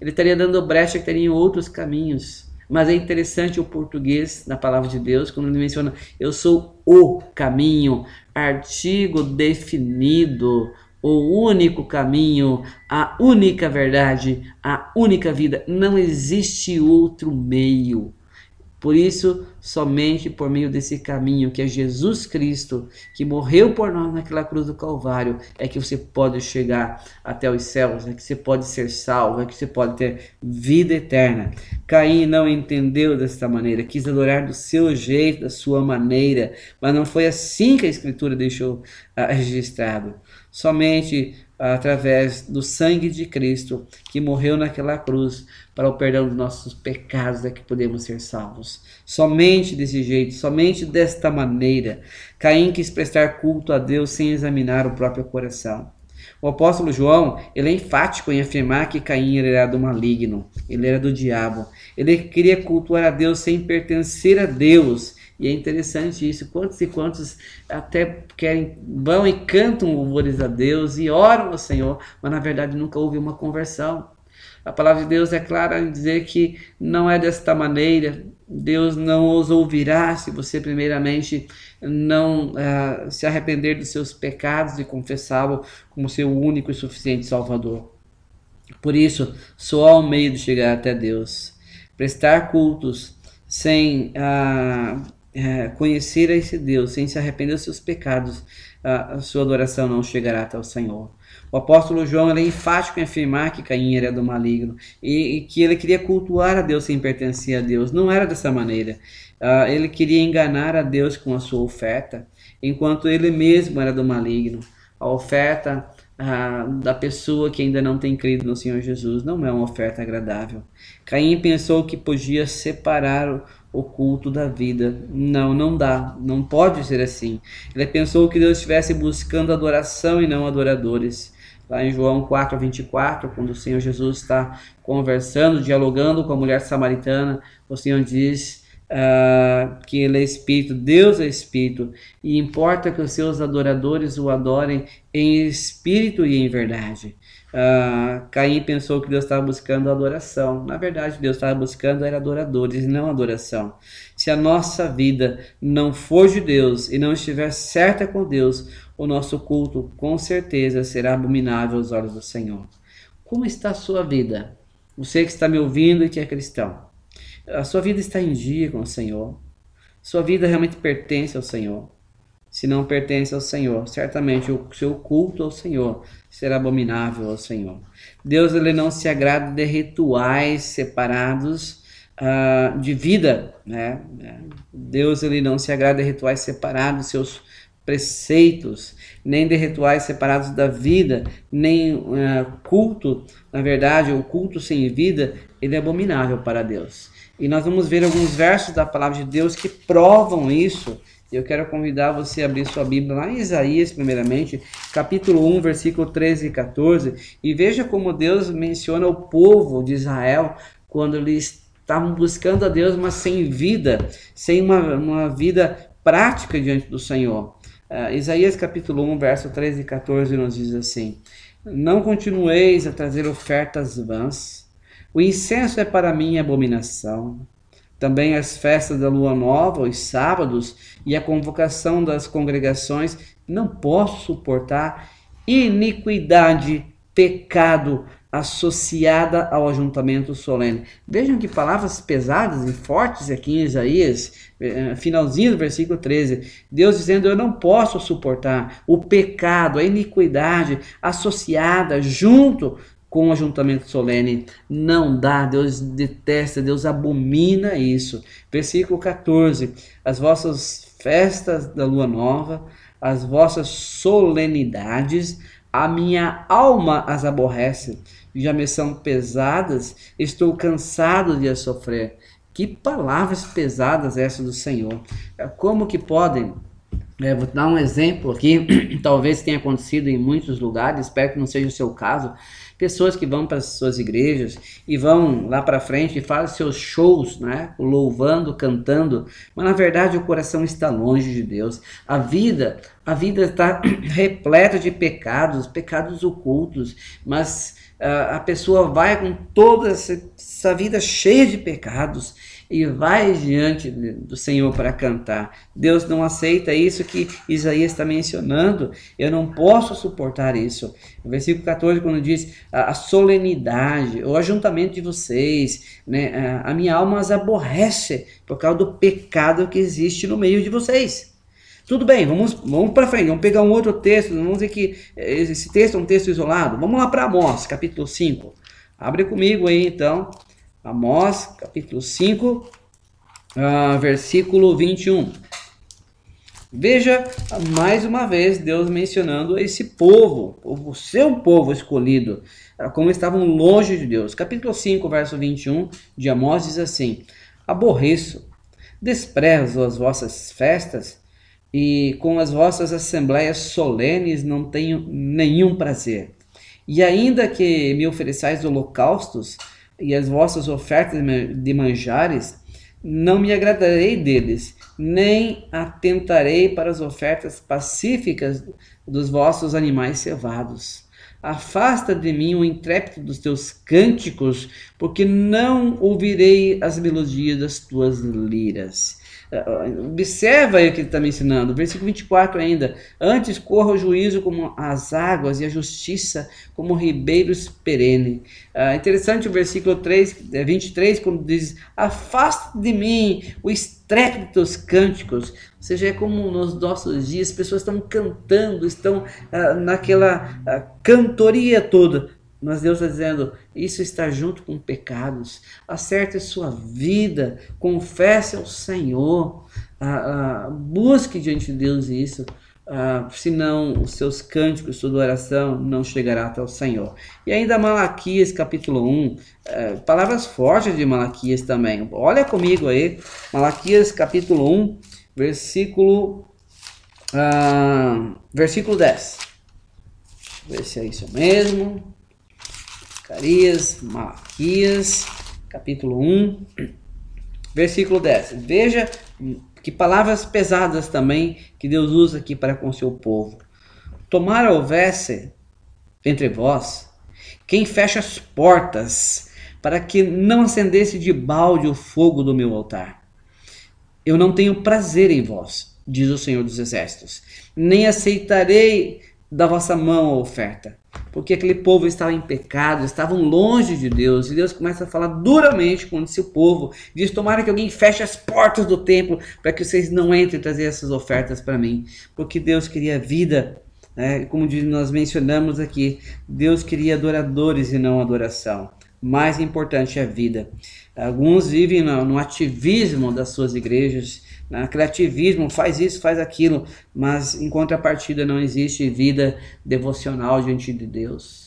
ele estaria dando brecha que teriam outros caminhos. Mas é interessante o português na palavra de Deus, quando ele menciona eu sou o caminho, artigo definido, o único caminho, a única verdade, a única vida. Não existe outro meio. Por isso, somente por meio desse caminho que é Jesus Cristo, que morreu por nós naquela cruz do Calvário, é que você pode chegar até os céus, é que você pode ser salvo, é que você pode ter vida eterna. Caim não entendeu desta maneira, quis adorar do seu jeito, da sua maneira, mas não foi assim que a Escritura deixou uh, registrado. Somente através do sangue de Cristo que morreu naquela cruz para o perdão dos nossos pecados é que podemos ser salvos. Somente desse jeito, somente desta maneira, Caim quis prestar culto a Deus sem examinar o próprio coração. O apóstolo João, ele é enfático em afirmar que Caim era do maligno, ele era do diabo. Ele queria cultuar a Deus sem pertencer a Deus e é interessante isso. Quantos e quantos até querem, vão e cantam louvores a Deus e oram ao Senhor, mas na verdade nunca houve uma conversão. A palavra de Deus é clara em dizer que não é desta maneira. Deus não os ouvirá se você, primeiramente, não uh, se arrepender dos seus pecados e confessá-lo como seu único e suficiente Salvador. Por isso, só um meio de chegar até Deus. Prestar cultos sem uh, é, conhecer esse Deus, sem se arrepender dos seus pecados, a, a sua adoração não chegará até o Senhor. O apóstolo João é enfático em afirmar que Caim era do maligno e, e, que ele queria cultuar a Deus sem pertencer a Deus. Não era dessa maneira. Uh, ele queria enganar a Deus com a sua oferta, enquanto ele mesmo era do maligno. A oferta uh, da pessoa que ainda não tem crido no Senhor Jesus não é uma oferta agradável. Caim pensou que podia separar o culto da vida. Não, não dá, não pode ser assim. Ele pensou que Deus estivesse buscando adoração e não adoradores. Lá em João 4, 24, quando o Senhor Jesus está conversando, dialogando com a mulher samaritana, o Senhor diz uh, que Ele é Espírito, Deus é Espírito, e importa que os seus adoradores o adorem em espírito e em verdade. Uh, Caim pensou que Deus estava buscando adoração. Na verdade, Deus estava buscando era adoradores não adoração. Se a nossa vida não for de Deus e não estiver certa com Deus, o nosso culto com certeza será abominável aos olhos do Senhor. Como está a sua vida? Você que está me ouvindo e que é cristão. A sua vida está em dia com o Senhor. Sua vida realmente pertence ao Senhor se não pertence ao Senhor. Certamente o seu culto ao Senhor será abominável ao Senhor. Deus ele não se agrada de rituais separados uh, de vida, né? Deus ele não se agrada de rituais separados seus preceitos, nem de rituais separados da vida, nem uh, culto, na verdade, o culto sem vida, ele é abominável para Deus. E nós vamos ver alguns versos da palavra de Deus que provam isso eu quero convidar você a abrir sua Bíblia lá em Isaías, primeiramente, capítulo 1, versículo 13 e 14, e veja como Deus menciona o povo de Israel quando eles estavam buscando a Deus, mas sem vida, sem uma, uma vida prática diante do Senhor. Uh, Isaías capítulo 1, verso 13 e 14 nos diz assim: Não continueis a trazer ofertas vãs, O incenso é para mim abominação. Também as festas da lua nova, os sábados e a convocação das congregações, não posso suportar iniquidade, pecado associada ao ajuntamento solene. Vejam que palavras pesadas e fortes aqui em Isaías, eh, finalzinho do versículo 13. Deus dizendo: Eu não posso suportar o pecado, a iniquidade associada junto com o ajuntamento solene. Não dá, Deus detesta, Deus abomina isso. Versículo 14: As vossas festas da lua nova, as vossas solenidades, a minha alma as aborrece, já me são pesadas, estou cansado de as sofrer. Que palavras pesadas essas do Senhor. Como que podem é, vou dar um exemplo aqui, talvez tenha acontecido em muitos lugares, espero que não seja o seu caso. Pessoas que vão para as suas igrejas e vão lá para frente e fazem seus shows, né? louvando, cantando, mas na verdade o coração está longe de Deus. A vida, a vida está repleta de pecados, pecados ocultos, mas a pessoa vai com toda essa vida cheia de pecados e vai diante do Senhor para cantar. Deus não aceita isso que Isaías está mencionando. Eu não posso suportar isso. No versículo 14, quando diz a, solenidade, o ajuntamento de vocês, né, a, minha alma as aborrece por causa do pecado que existe no meio de vocês. Tudo bem, vamos, vamos para frente, vamos pegar um outro texto, vamos dizer que esse texto é um texto isolado. Vamos lá para Amós, capítulo 5. Abre comigo aí então, Amós, capítulo 5, uh, ah, versículo 21. Veja mais uma vez Deus mencionando esse povo, o seu povo escolhido, ah, como estavam longe de Deus. Capítulo 5, verso 21 de Amós diz assim: Aborreço, desprezo as vossas festas e com as vossas assembleias solenes não tenho nenhum prazer. E ainda que me ofereçais holocaustos, e as vossas ofertas de manjares, não me agradarei deles, nem atentarei para as ofertas pacíficas dos vossos animais cevados. Afasta de mim o intrépido dos teus cânticos, porque não ouvirei as melodias das tuas liras. Observa aí o que ele está me ensinando. Versículo 24 ainda. Antes corra o juízo como as águas e a justiça como ribeiros perene. Ah, interessante o versículo 3, 23, é, quando diz: Afasta de mim o estrépito dos cânticos. Ou seja, é como nos nossos dias, as pessoas estão cantando, estão ah, naquela ah, cantoria toda mas Deus está dizendo: isso está junto com pecados. Acerte sua vida, confesse ao Senhor, ah, ah, busque diante de Deus isso. Ah, senão os seus cânticos, sua oração não chegará até o Senhor. E ainda Malaquias capítulo 1, eh, palavras fortes de Malaquias também. Olha comigo aí, Malaquias capítulo 1, versículo, ah, versículo 10. Ver se é isso mesmo. Zacarias, Malaquias, capítulo 1, versículo 10. Veja que palavras pesadas também que Deus usa aqui para com seu povo. Tomara houvesse entre vós quem fecha as portas para que não acendesse de balde o fogo do meu altar. Eu não tenho prazer em vós, diz o Senhor dos Exércitos, nem aceitarei da vossa mão a oferta porque aquele povo estava em pecado, estavam longe de Deus, e Deus começa a falar duramente com esse povo, diz, tomara que alguém feche as portas do templo, para que vocês não entrem trazer essas ofertas para mim, porque Deus queria vida, né? como nós mencionamos aqui, Deus queria adoradores e não adoração, mais importante é a vida. Alguns vivem no, ativismo das suas igrejas, né? Criativismo faz isso, faz aquilo, mas em contrapartida não existe vida devocional diante de Deus.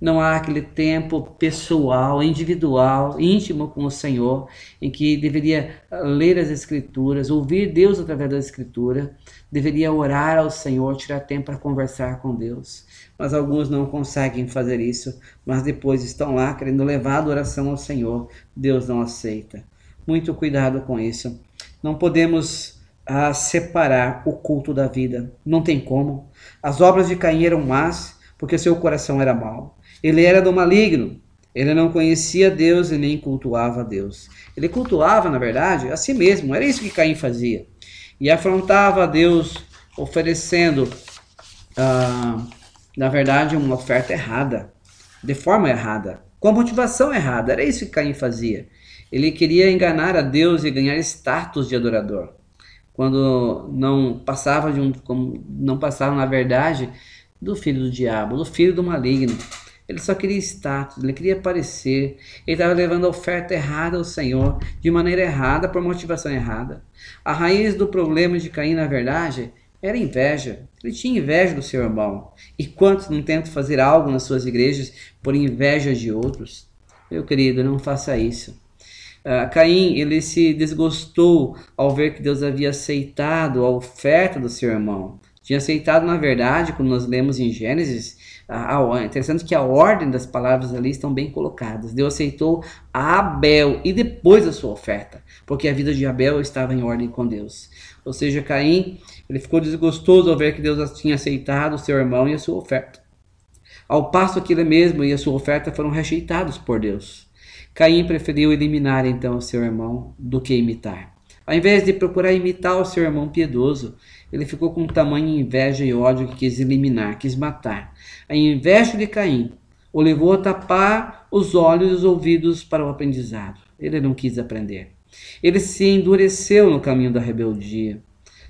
Não há aquele tempo pessoal, individual, íntimo com o Senhor, em que deveria ler as Escrituras, ouvir Deus através da Escritura, deveria orar ao Senhor, tirar tempo para conversar com Deus. Mas alguns não conseguem fazer isso, mas depois estão lá querendo levar a adoração ao Senhor. Deus não aceita. Muito cuidado com isso. Não podemos ah, separar o culto da vida. Não tem como. As obras de Caim eram más, porque seu coração era mau. Ele era do maligno. Ele não conhecia Deus e nem cultuava Deus. Ele cultuava, na verdade, a si mesmo. Era isso que Caim fazia. E afrontava a Deus oferecendo, ah, na verdade, uma oferta errada, de forma errada, com a motivação errada. Era isso que Caim fazia. Ele queria enganar a Deus e ganhar status de adorador. Quando não passava de um, não passava na verdade do filho do diabo, do filho do maligno. Ele só queria status, ele queria aparecer. Ele estava levando a oferta errada ao Senhor, de maneira errada, por motivação errada. A raiz do problema de Caim, na verdade, era inveja. Ele tinha inveja do seu irmão. E quantos não tentam fazer algo nas suas igrejas por inveja de outros? Meu querido, não faça isso. Uh, Caim ele se desgostou ao ver que Deus havia aceitado a oferta do seu irmão. Tinha aceitado, na verdade, como nós lemos em Gênesis, é interessante que a ordem das palavras ali estão bem colocadas. Deus aceitou a Abel e depois a sua oferta, porque a vida de Abel estava em ordem com Deus. Ou seja, Caim ele ficou desgostoso ao ver que Deus tinha aceitado o seu irmão e a sua oferta. Ao passo que ele mesmo e a sua oferta foram rejeitados por Deus. Caim preferiu eliminar então o seu irmão do que imitar. Ao invés de procurar imitar o seu irmão piedoso, ele ficou com tamanha inveja e ódio que quis eliminar, quis matar. A inveja de Caim o levou a tapar os olhos e os ouvidos para o aprendizado. Ele não quis aprender. Ele se endureceu no caminho da rebeldia.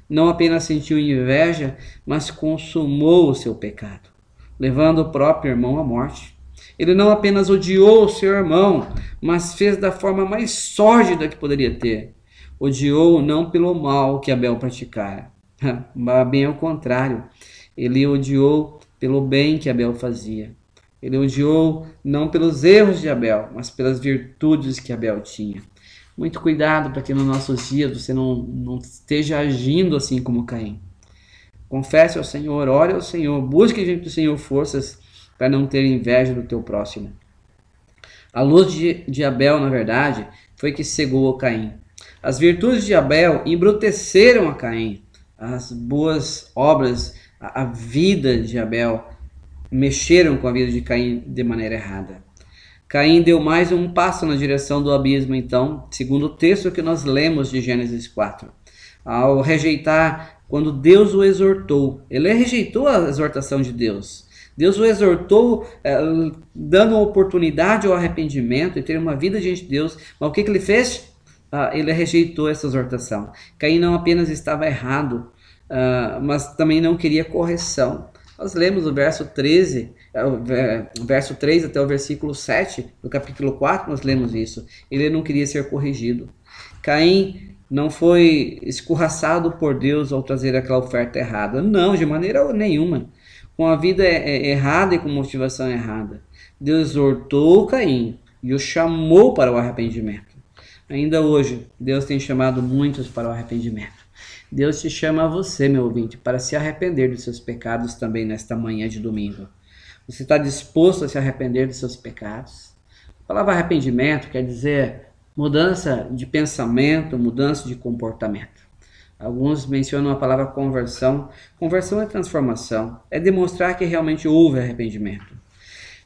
Não apenas sentiu inveja, mas consumou o seu pecado, levando o próprio irmão à morte. Ele não apenas odiou o seu irmão, mas fez da forma mais sórdida que poderia ter. Odiou não pelo mal que Abel praticara, Bem ao contrário, ele odiou pelo bem que Abel fazia. Ele odiou não pelos erros de Abel, mas pelas virtudes que Abel tinha. Muito cuidado para que nos nossos dias você não, não esteja agindo assim como Caim. Confesse ao Senhor, ore ao Senhor, busque junto do Senhor forças para não ter inveja do teu próximo. A luz de, de Abel, na verdade, foi que cegou a Caim. As virtudes de Abel embruteceram a Caim as boas obras, a, a vida de Abel mexeram com a vida de Caim de maneira errada. Caim deu mais um passo na direção do abismo, então, segundo o texto que nós lemos de Gênesis 4. Ao rejeitar, quando Deus o exortou, ele rejeitou a exortação de Deus. Deus o exortou, eh, dando oportunidade ao arrependimento e ter uma vida diante de Deus. Mas o que, que ele fez? Ah, ele rejeitou essa exortação. Caim não apenas estava errado, uh, mas também não queria correção. Nós lemos o verso 13, é, o verso 3 até o versículo 7 do capítulo 4, nós lemos isso. Ele não queria ser corrigido. Caim não foi escorraçado por Deus ao trazer aquela oferta errada. Não, de maneira nenhuma. Com a vida errada e com motivação errada. Deus exortou Caim e o chamou para o arrependimento. Ainda hoje, Deus tem chamado muitos para o arrependimento. Deus te chama a você, meu ouvinte, para se arrepender dos seus pecados também nesta manhã de domingo. Você está disposto a se arrepender dos seus pecados? A palavra arrependimento quer dizer mudança de pensamento, mudança de comportamento. Alguns mencionam a palavra conversão. Conversão é transformação, é demonstrar que realmente houve arrependimento.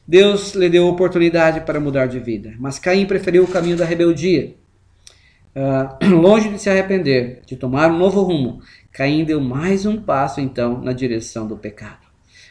Deus lhe deu oportunidade para mudar de vida, mas Caim preferiu o caminho da rebeldia. Uh, longe de se arrepender, de tomar um novo rumo, Caim deu mais um passo então na direção do pecado.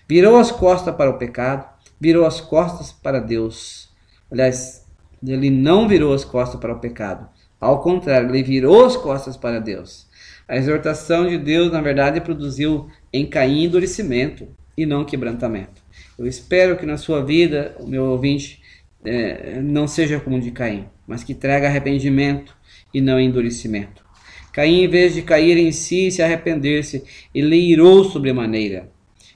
Virou as costas para o pecado, virou as costas para Deus. Aliás, ele não virou as costas para o pecado. Ao contrário, ele virou as costas para Deus. A exortação de Deus, na verdade, produziu em Caim endurecimento e não quebrantamento. Eu espero que na sua vida, o meu ouvinte, é, não seja como de Caim, mas que traga arrependimento, e não endurecimento. Caim, em vez de cair em si e se arrepender-se, ele irou sobremaneira.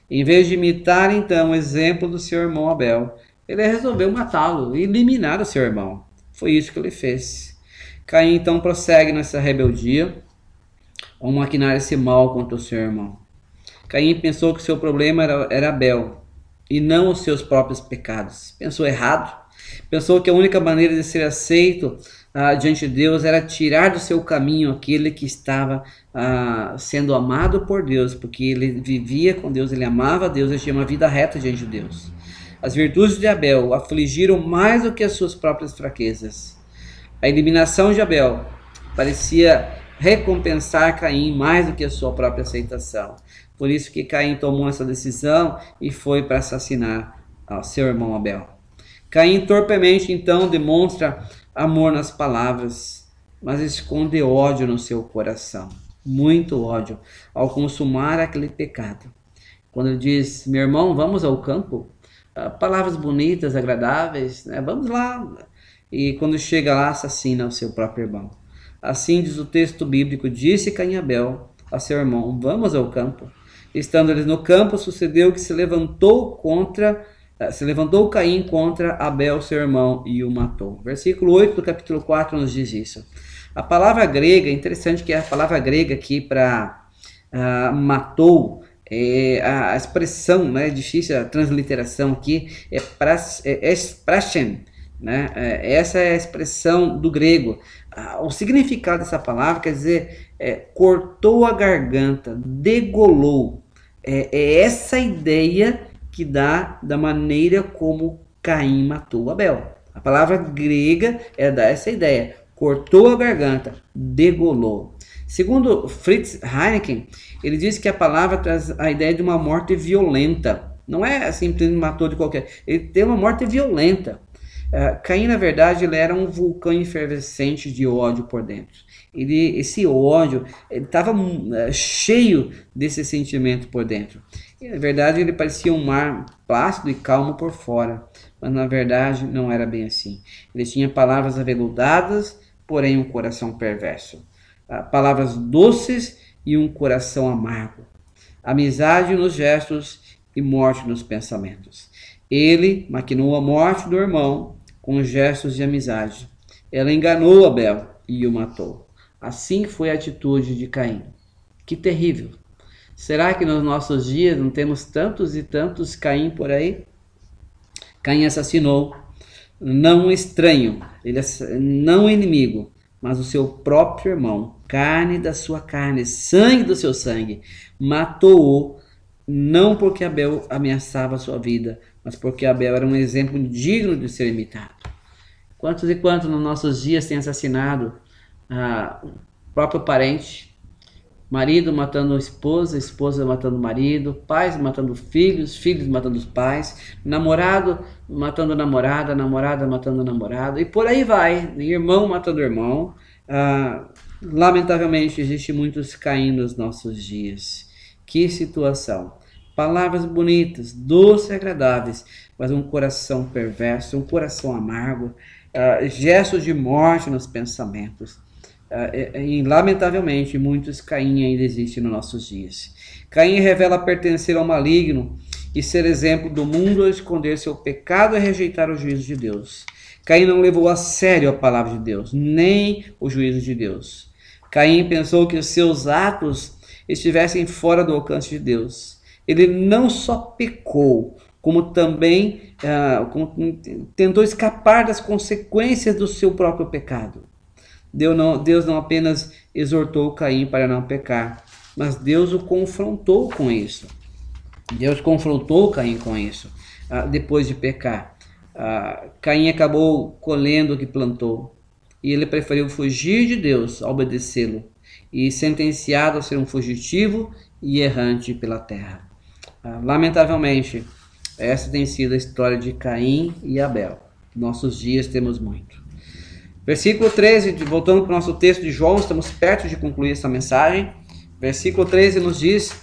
Em vez de imitar então o exemplo do seu irmão Abel, ele resolveu matá-lo e eliminar o seu irmão. Foi isso que ele fez. Caim então prossegue nessa rebeldia ao maquinar esse mal contra o seu irmão. Caim pensou que seu problema era, era Abel e não os seus próprios pecados. Pensou errado. Pensou que a única maneira de ser aceito ah, diante de Deus era tirar do seu caminho aquele que estava ah, sendo amado por Deus, porque ele vivia com Deus, ele amava Deus, ele tinha uma vida reta diante de Deus. As virtudes de Abel o afligiram mais do que as suas próprias fraquezas. A eliminação de Abel parecia recompensar Caim mais do que a sua própria aceitação. Por isso que Caim tomou essa decisão e foi para assassinar seu irmão Abel. Caim torpemente então demonstra amor nas palavras, mas esconde ódio no seu coração, muito ódio, ao consumar aquele pecado. Quando ele diz, meu irmão, vamos ao campo, ah, palavras bonitas, agradáveis, né? vamos lá. E quando chega lá, assassina o seu próprio irmão. Assim diz o texto bíblico: Disse Caim Abel a seu irmão: Vamos ao campo. Estando eles no campo, sucedeu que se levantou contra eh, se levantou Caim contra Abel, seu irmão, e o matou. Versículo 8 do capítulo 4 nos diz isso. A palavra grega, interessante que é a palavra grega aqui para uh, ah, matou, é, a, expressão, né, difícil a transliteração aqui, é, pras, é, é né? É, essa é a expressão do grego. Ah, o significado dessa palavra quer dizer é, cortou a garganta, degolou. É, é essa ideia que dá da maneira como Caim matou Abel. A palavra grega é dar essa ideia. Cortou a garganta, degolou. Segundo Fritz Heineken, ele diz que a palavra traz a ideia de uma morte violenta. Não é simplesmente matou de qualquer. Ele tem uma morte violenta. Uh, Caim, na verdade, ele era um vulcão efervescente de ódio por dentro. Ele, esse ódio estava é, cheio desse sentimento por dentro. E, na verdade, ele parecia um mar plácido e calmo por fora, mas na verdade não era bem assim. Ele tinha palavras aveludadas, porém um coração perverso. Uh, palavras doces e um coração amargo. Amizade nos gestos e morte nos pensamentos. Ele maquinou a morte do irmão com gestos de amizade. Ela enganou Abel e o matou. Assim foi a atitude de Caim. Que terrível! Será que nos nossos dias não temos tantos e tantos Caim por aí? Caim assassinou não um estranho, ele não um inimigo, mas o seu próprio irmão, carne da sua carne, sangue do seu sangue, matou-o não porque Abel ameaçava sua vida, mas porque Abel era um exemplo digno de ser imitado. Quantos e quantos nos nossos dias têm assassinado ah, o próprio parente, marido matando esposa, esposa matando marido, pais matando filhos, filhos matando os pais, namorado matando namorada, namorada matando namorado, e por aí vai, irmão matando irmão. Ah, lamentavelmente, existe muitos caindo nos nossos dias. Que situação! Palavras bonitas, doces e agradáveis, mas um coração perverso, um coração amargo, uh, gestos de morte nos pensamentos. Uh, e, lamentavelmente, muitos Caim ainda existem nos nossos dias. Caim revela pertencer ao maligno e ser exemplo do mundo ao esconder seu pecado e rejeitar o juízo de Deus. Caim não levou a sério a palavra de Deus, nem o juízo de Deus. Caim pensou que os seus atos estivessem fora do alcance de Deus. Ele não só pecou, como também uh, como tentou escapar das consequências do seu próprio pecado. Deus não, Deus não apenas exortou Caim para não pecar, mas Deus o confrontou com isso. Deus confrontou Caim com isso uh, depois de pecar. Uh, Caim acabou colhendo o que plantou e ele preferiu fugir de Deus, obedecê-lo e sentenciado a ser um fugitivo e errante pela terra. Ah, lamentavelmente, essa tem sido a história de Caim e Abel. Nossos dias temos muito. Versículo 13, voltando para o nosso texto de João, estamos perto de concluir essa mensagem. Versículo 13 nos diz: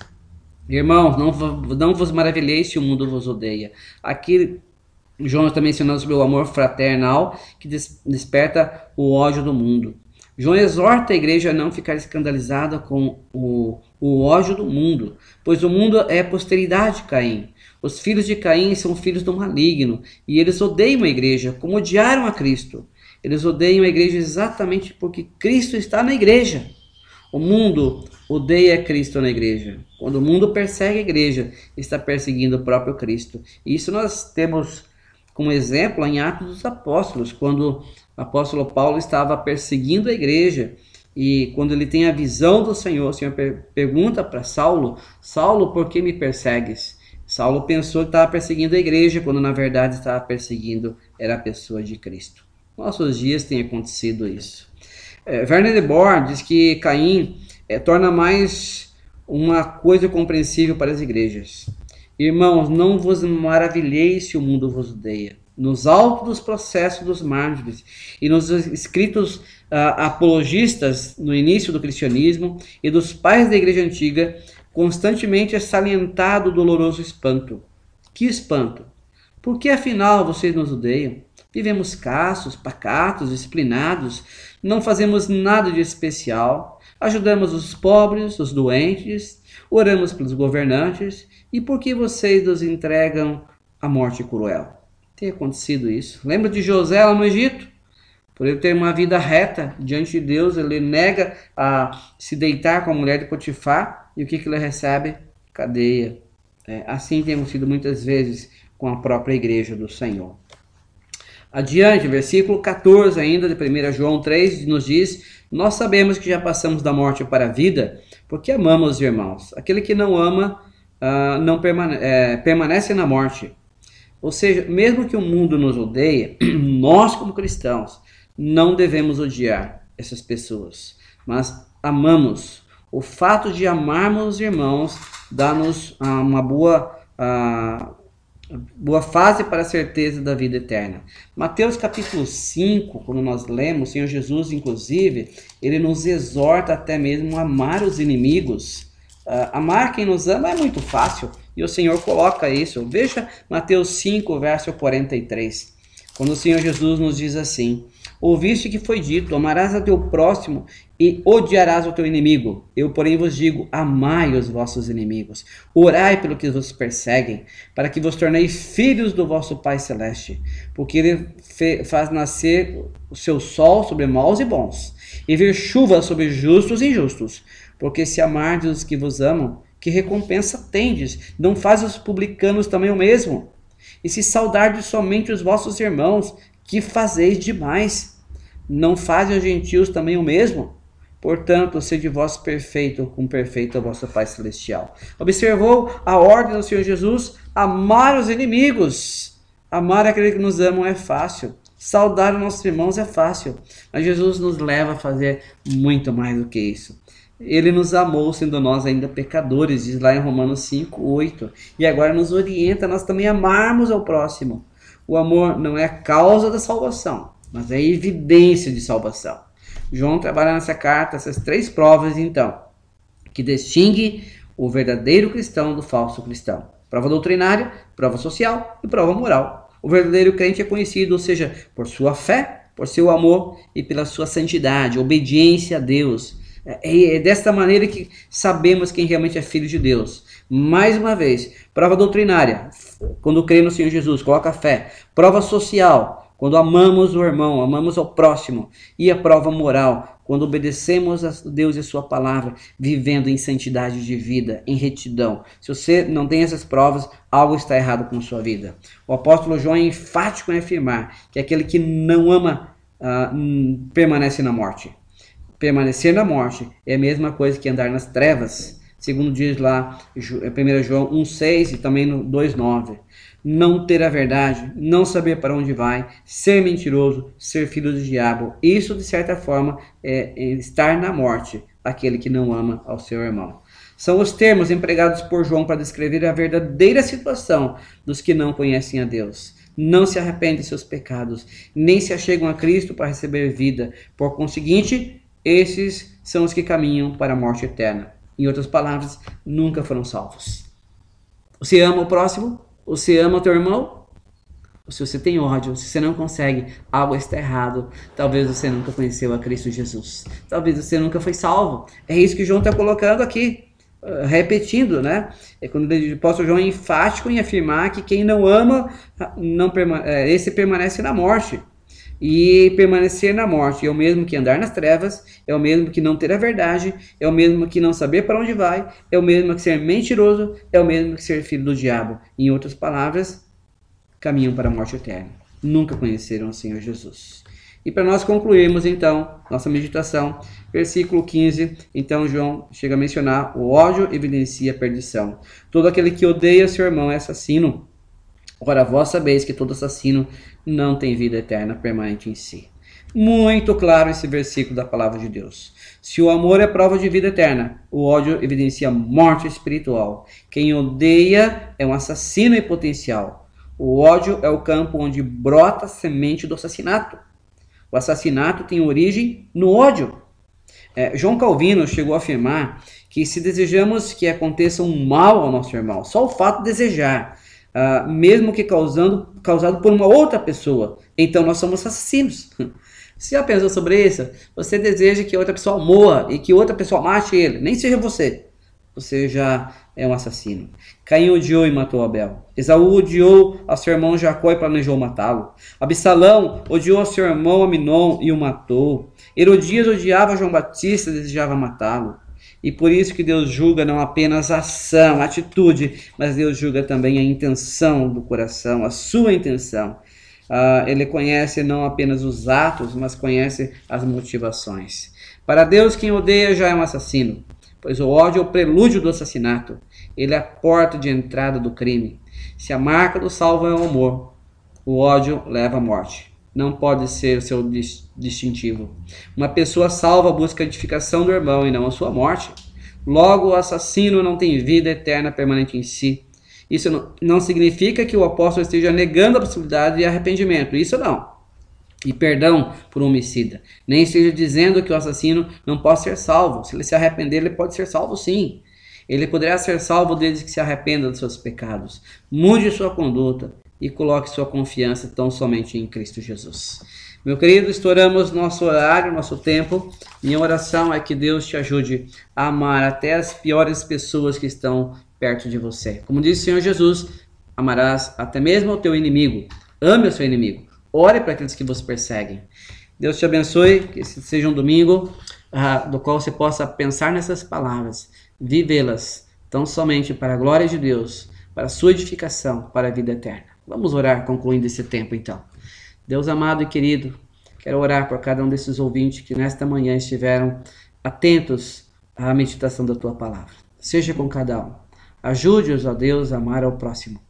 Irmãos, não, não vos maravilheis se o mundo vos odeia. Aqui João está mencionando sobre o amor fraternal que desperta o ódio do mundo. João exorta a igreja a não ficar escandalizada com o, o ódio do mundo, pois o mundo é posteridade de Caim. Os filhos de Caim são filhos do maligno e eles odeiam a igreja como odiaram a Cristo. Eles odeiam a igreja exatamente porque Cristo está na igreja. O mundo odeia Cristo na igreja. Quando o mundo persegue a igreja, está perseguindo o próprio Cristo. Isso nós temos como exemplo em Atos dos Apóstolos, quando o apóstolo Paulo estava perseguindo a igreja e quando ele tem a visão do Senhor, o Senhor per pergunta para Saulo: Saulo, por que me persegues? Saulo pensou que estava perseguindo a igreja, quando na verdade estava perseguindo era a pessoa de Cristo. Nossos dias tem acontecido isso. É, Werner de Boer diz que Caim é, torna mais uma coisa compreensível para as igrejas. Irmãos, não vos maravilheis se o mundo vos odeia. Nos altos dos processos dos mártires e nos escritos apologistas no início do cristianismo e dos pais da igreja antiga, constantemente é salientado o doloroso espanto. Que espanto? Por que afinal vocês nos odeiam? Vivemos castos, pacatos, disciplinados, não fazemos nada de especial, ajudamos os pobres, os doentes, oramos pelos governantes, e por que vocês nos entregam à morte cruel? Tem acontecido isso. Lembra de José lá no Egito? Por ele ter uma vida reta diante de Deus, ele nega a se deitar com a mulher de Potifar, e o que, que ele recebe? Cadeia. É, assim temos sido muitas vezes com a própria igreja do Senhor. Adiante, versículo 14 ainda de 1 João 3 nos diz: Nós sabemos que já passamos da morte para a vida, porque amamos os irmãos. Aquele que não ama uh, não permane é, permanece na morte. Ou seja, mesmo que o mundo nos odeie, nós como cristãos não devemos odiar essas pessoas, mas amamos. O fato de amarmos os irmãos dá-nos uh, uma boa uh, boa fase para a certeza da vida eterna. Mateus capítulo 5, quando nós lemos, o Senhor Jesus, inclusive, ele nos exorta até mesmo a amar os inimigos. Uh, amar quem nos ama é muito fácil e o Senhor coloca isso. Veja Mateus 5, verso 43, quando o Senhor Jesus nos diz assim: Ouviste que foi dito: Amarás a teu próximo e odiarás o teu inimigo. Eu, porém, vos digo: amai os vossos inimigos, orai pelo que vos perseguem, para que vos torneis filhos do vosso Pai Celeste, porque Ele faz nascer o seu sol sobre maus e bons, e vir chuva sobre justos e injustos. Porque se amardes os que vos amam, que recompensa tendes? Não faz os publicanos também o mesmo? E se saudardes somente os vossos irmãos, que fazeis demais? Não fazem os gentios também o mesmo? Portanto, sede vós perfeito, com perfeito é o vosso Pai Celestial. Observou a ordem do Senhor Jesus? Amar os inimigos. Amar aquele que nos amam é fácil. Saudar os nossos irmãos é fácil. Mas Jesus nos leva a fazer muito mais do que isso. Ele nos amou sendo nós ainda pecadores, diz lá em Romanos 5, 8. E agora nos orienta a nós também amarmos ao próximo. O amor não é a causa da salvação, mas é evidência de salvação. João trabalha nessa carta essas três provas, então, que distingue o verdadeiro cristão do falso cristão: prova doutrinária, prova social e prova moral. O verdadeiro crente é conhecido, ou seja, por sua fé, por seu amor e pela sua santidade, obediência a Deus. É, é desta maneira que sabemos quem realmente é filho de Deus. Mais uma vez, prova doutrinária, quando crê no Senhor Jesus, coloca fé. Prova social, quando amamos o irmão, amamos ao próximo, e a prova moral, quando obedecemos a Deus e a sua palavra, vivendo em santidade de vida, em retidão. Se você não tem essas provas, algo está errado com sua vida. O apóstolo João é enfático em afirmar que aquele que não ama uh, permanece na morte. Permanecer na morte é a mesma coisa que andar nas trevas, segundo diz lá 1 João 1,6 e também no 2,9 não ter a verdade, não saber para onde vai, ser mentiroso, ser filho do diabo. Isso, de certa forma, é estar na morte, aquele que não ama ao seu irmão. São os termos empregados por João para descrever a verdadeira situação dos que não conhecem a Deus. Não se arrependem de seus pecados, nem se achegam a Cristo para receber vida. Por conseguinte, esses são os que caminham para a morte eterna. Em outras palavras, nunca foram salvos. Você ama o próximo? Você ama teu irmão? Ou se você tem ódio, se você não consegue, algo está errado. Talvez você nunca conheceu a Cristo Jesus. Talvez você nunca foi salvo. É isso que João está colocando aqui. Uh, repetindo, né? É quando o apóstolo João é enfático em afirmar que quem não ama, não é, esse permanece na morte. E permanecer na morte é o mesmo que andar nas trevas, é o mesmo que não ter a verdade, é o mesmo que não saber para onde vai, é o mesmo que ser mentiroso, é o mesmo que ser filho do diabo. Em outras palavras, caminham para a morte eterna. Nunca conheceram o Senhor Jesus. E para nós concluirmos então nossa meditação, Versículo 15, então João chega a mencionar: o ódio evidencia a perdição. Todo aquele que odeia seu irmão é assassino. Ora, vós sabeis que todo assassino não tem vida eterna permanente em si. Muito claro esse versículo da palavra de Deus. Se o amor é prova de vida eterna, o ódio evidencia morte espiritual. Quem odeia é um assassino em potencial. O ódio é o campo onde brota a semente do assassinato. O assassinato tem origem no ódio. É, João Calvino chegou a afirmar que se desejamos que aconteça um mal ao nosso irmão, só o fato de desejar, uh, mesmo que causando, causado por uma outra pessoa, então nós somos assassinos. Se já pensou sobre isso? Você deseja que outra pessoa morra e que outra pessoa mate ele, nem seja você. Você já é um assassino. Caim odiou e matou Abel. Esaú odiou a seu irmão Jacó e planejou matá-lo. Absalão odiou a seu irmão Aminon e o matou. Herodias odiava João Batista e desejava matá-lo. E por isso que Deus julga não apenas a ação, a atitude, mas Deus julga também a intenção do coração, a sua intenção. Uh, ele conhece não apenas os atos, mas conhece as motivações. Para Deus, quem odeia já é um assassino, pois o ódio é o prelúdio do assassinato. Ele é a porta de entrada do crime. Se a marca do salvo é o amor, o ódio leva à morte. Não pode ser o seu distintivo. Uma pessoa salva busca a edificação do irmão e não a sua morte. Logo, o assassino não tem vida eterna permanente em si isso não, significa que o apóstolo esteja negando a possibilidade de arrependimento. Isso não. E perdão por homicida. Nem esteja dizendo que o assassino não pode ser salvo. Se ele se arrepender, ele pode ser salvo sim. Ele poderá ser salvo desde que se arrependa dos seus pecados. Mude sua conduta e coloque sua confiança tão somente em Cristo Jesus. Meu querido, estouramos nosso horário, nosso tempo. Minha oração é que Deus te ajude a amar até as piores pessoas que estão perto de você. Como disse o Senhor Jesus, amarás até mesmo o teu inimigo. Ame o seu inimigo. Ore para aqueles que você perseguem. Deus te abençoe, que seja um domingo uh, do qual você possa pensar nessas palavras, vivê-las tão somente para a glória de Deus, para a sua edificação, para a vida eterna. Vamos orar concluindo esse tempo então. Deus amado e querido, quero orar por cada um desses ouvintes que nesta manhã estiveram atentos à meditação da tua palavra. Seja com cada um. Ajude-os, ó Deus, a amar ao próximo,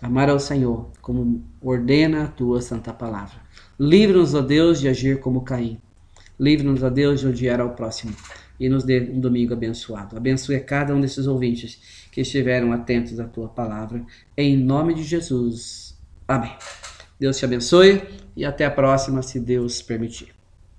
amar ao Senhor, como ordena a tua santa palavra. Livre-nos, ó Deus, de agir como Caim. Livre-nos, ó Deus, de odiar ao próximo. E nos dê um domingo abençoado. Abençoe cada um desses ouvintes que estiveram atentos à tua palavra. Em nome de Jesus. Amém. Deus te abençoe e até a próxima, se Deus permitir.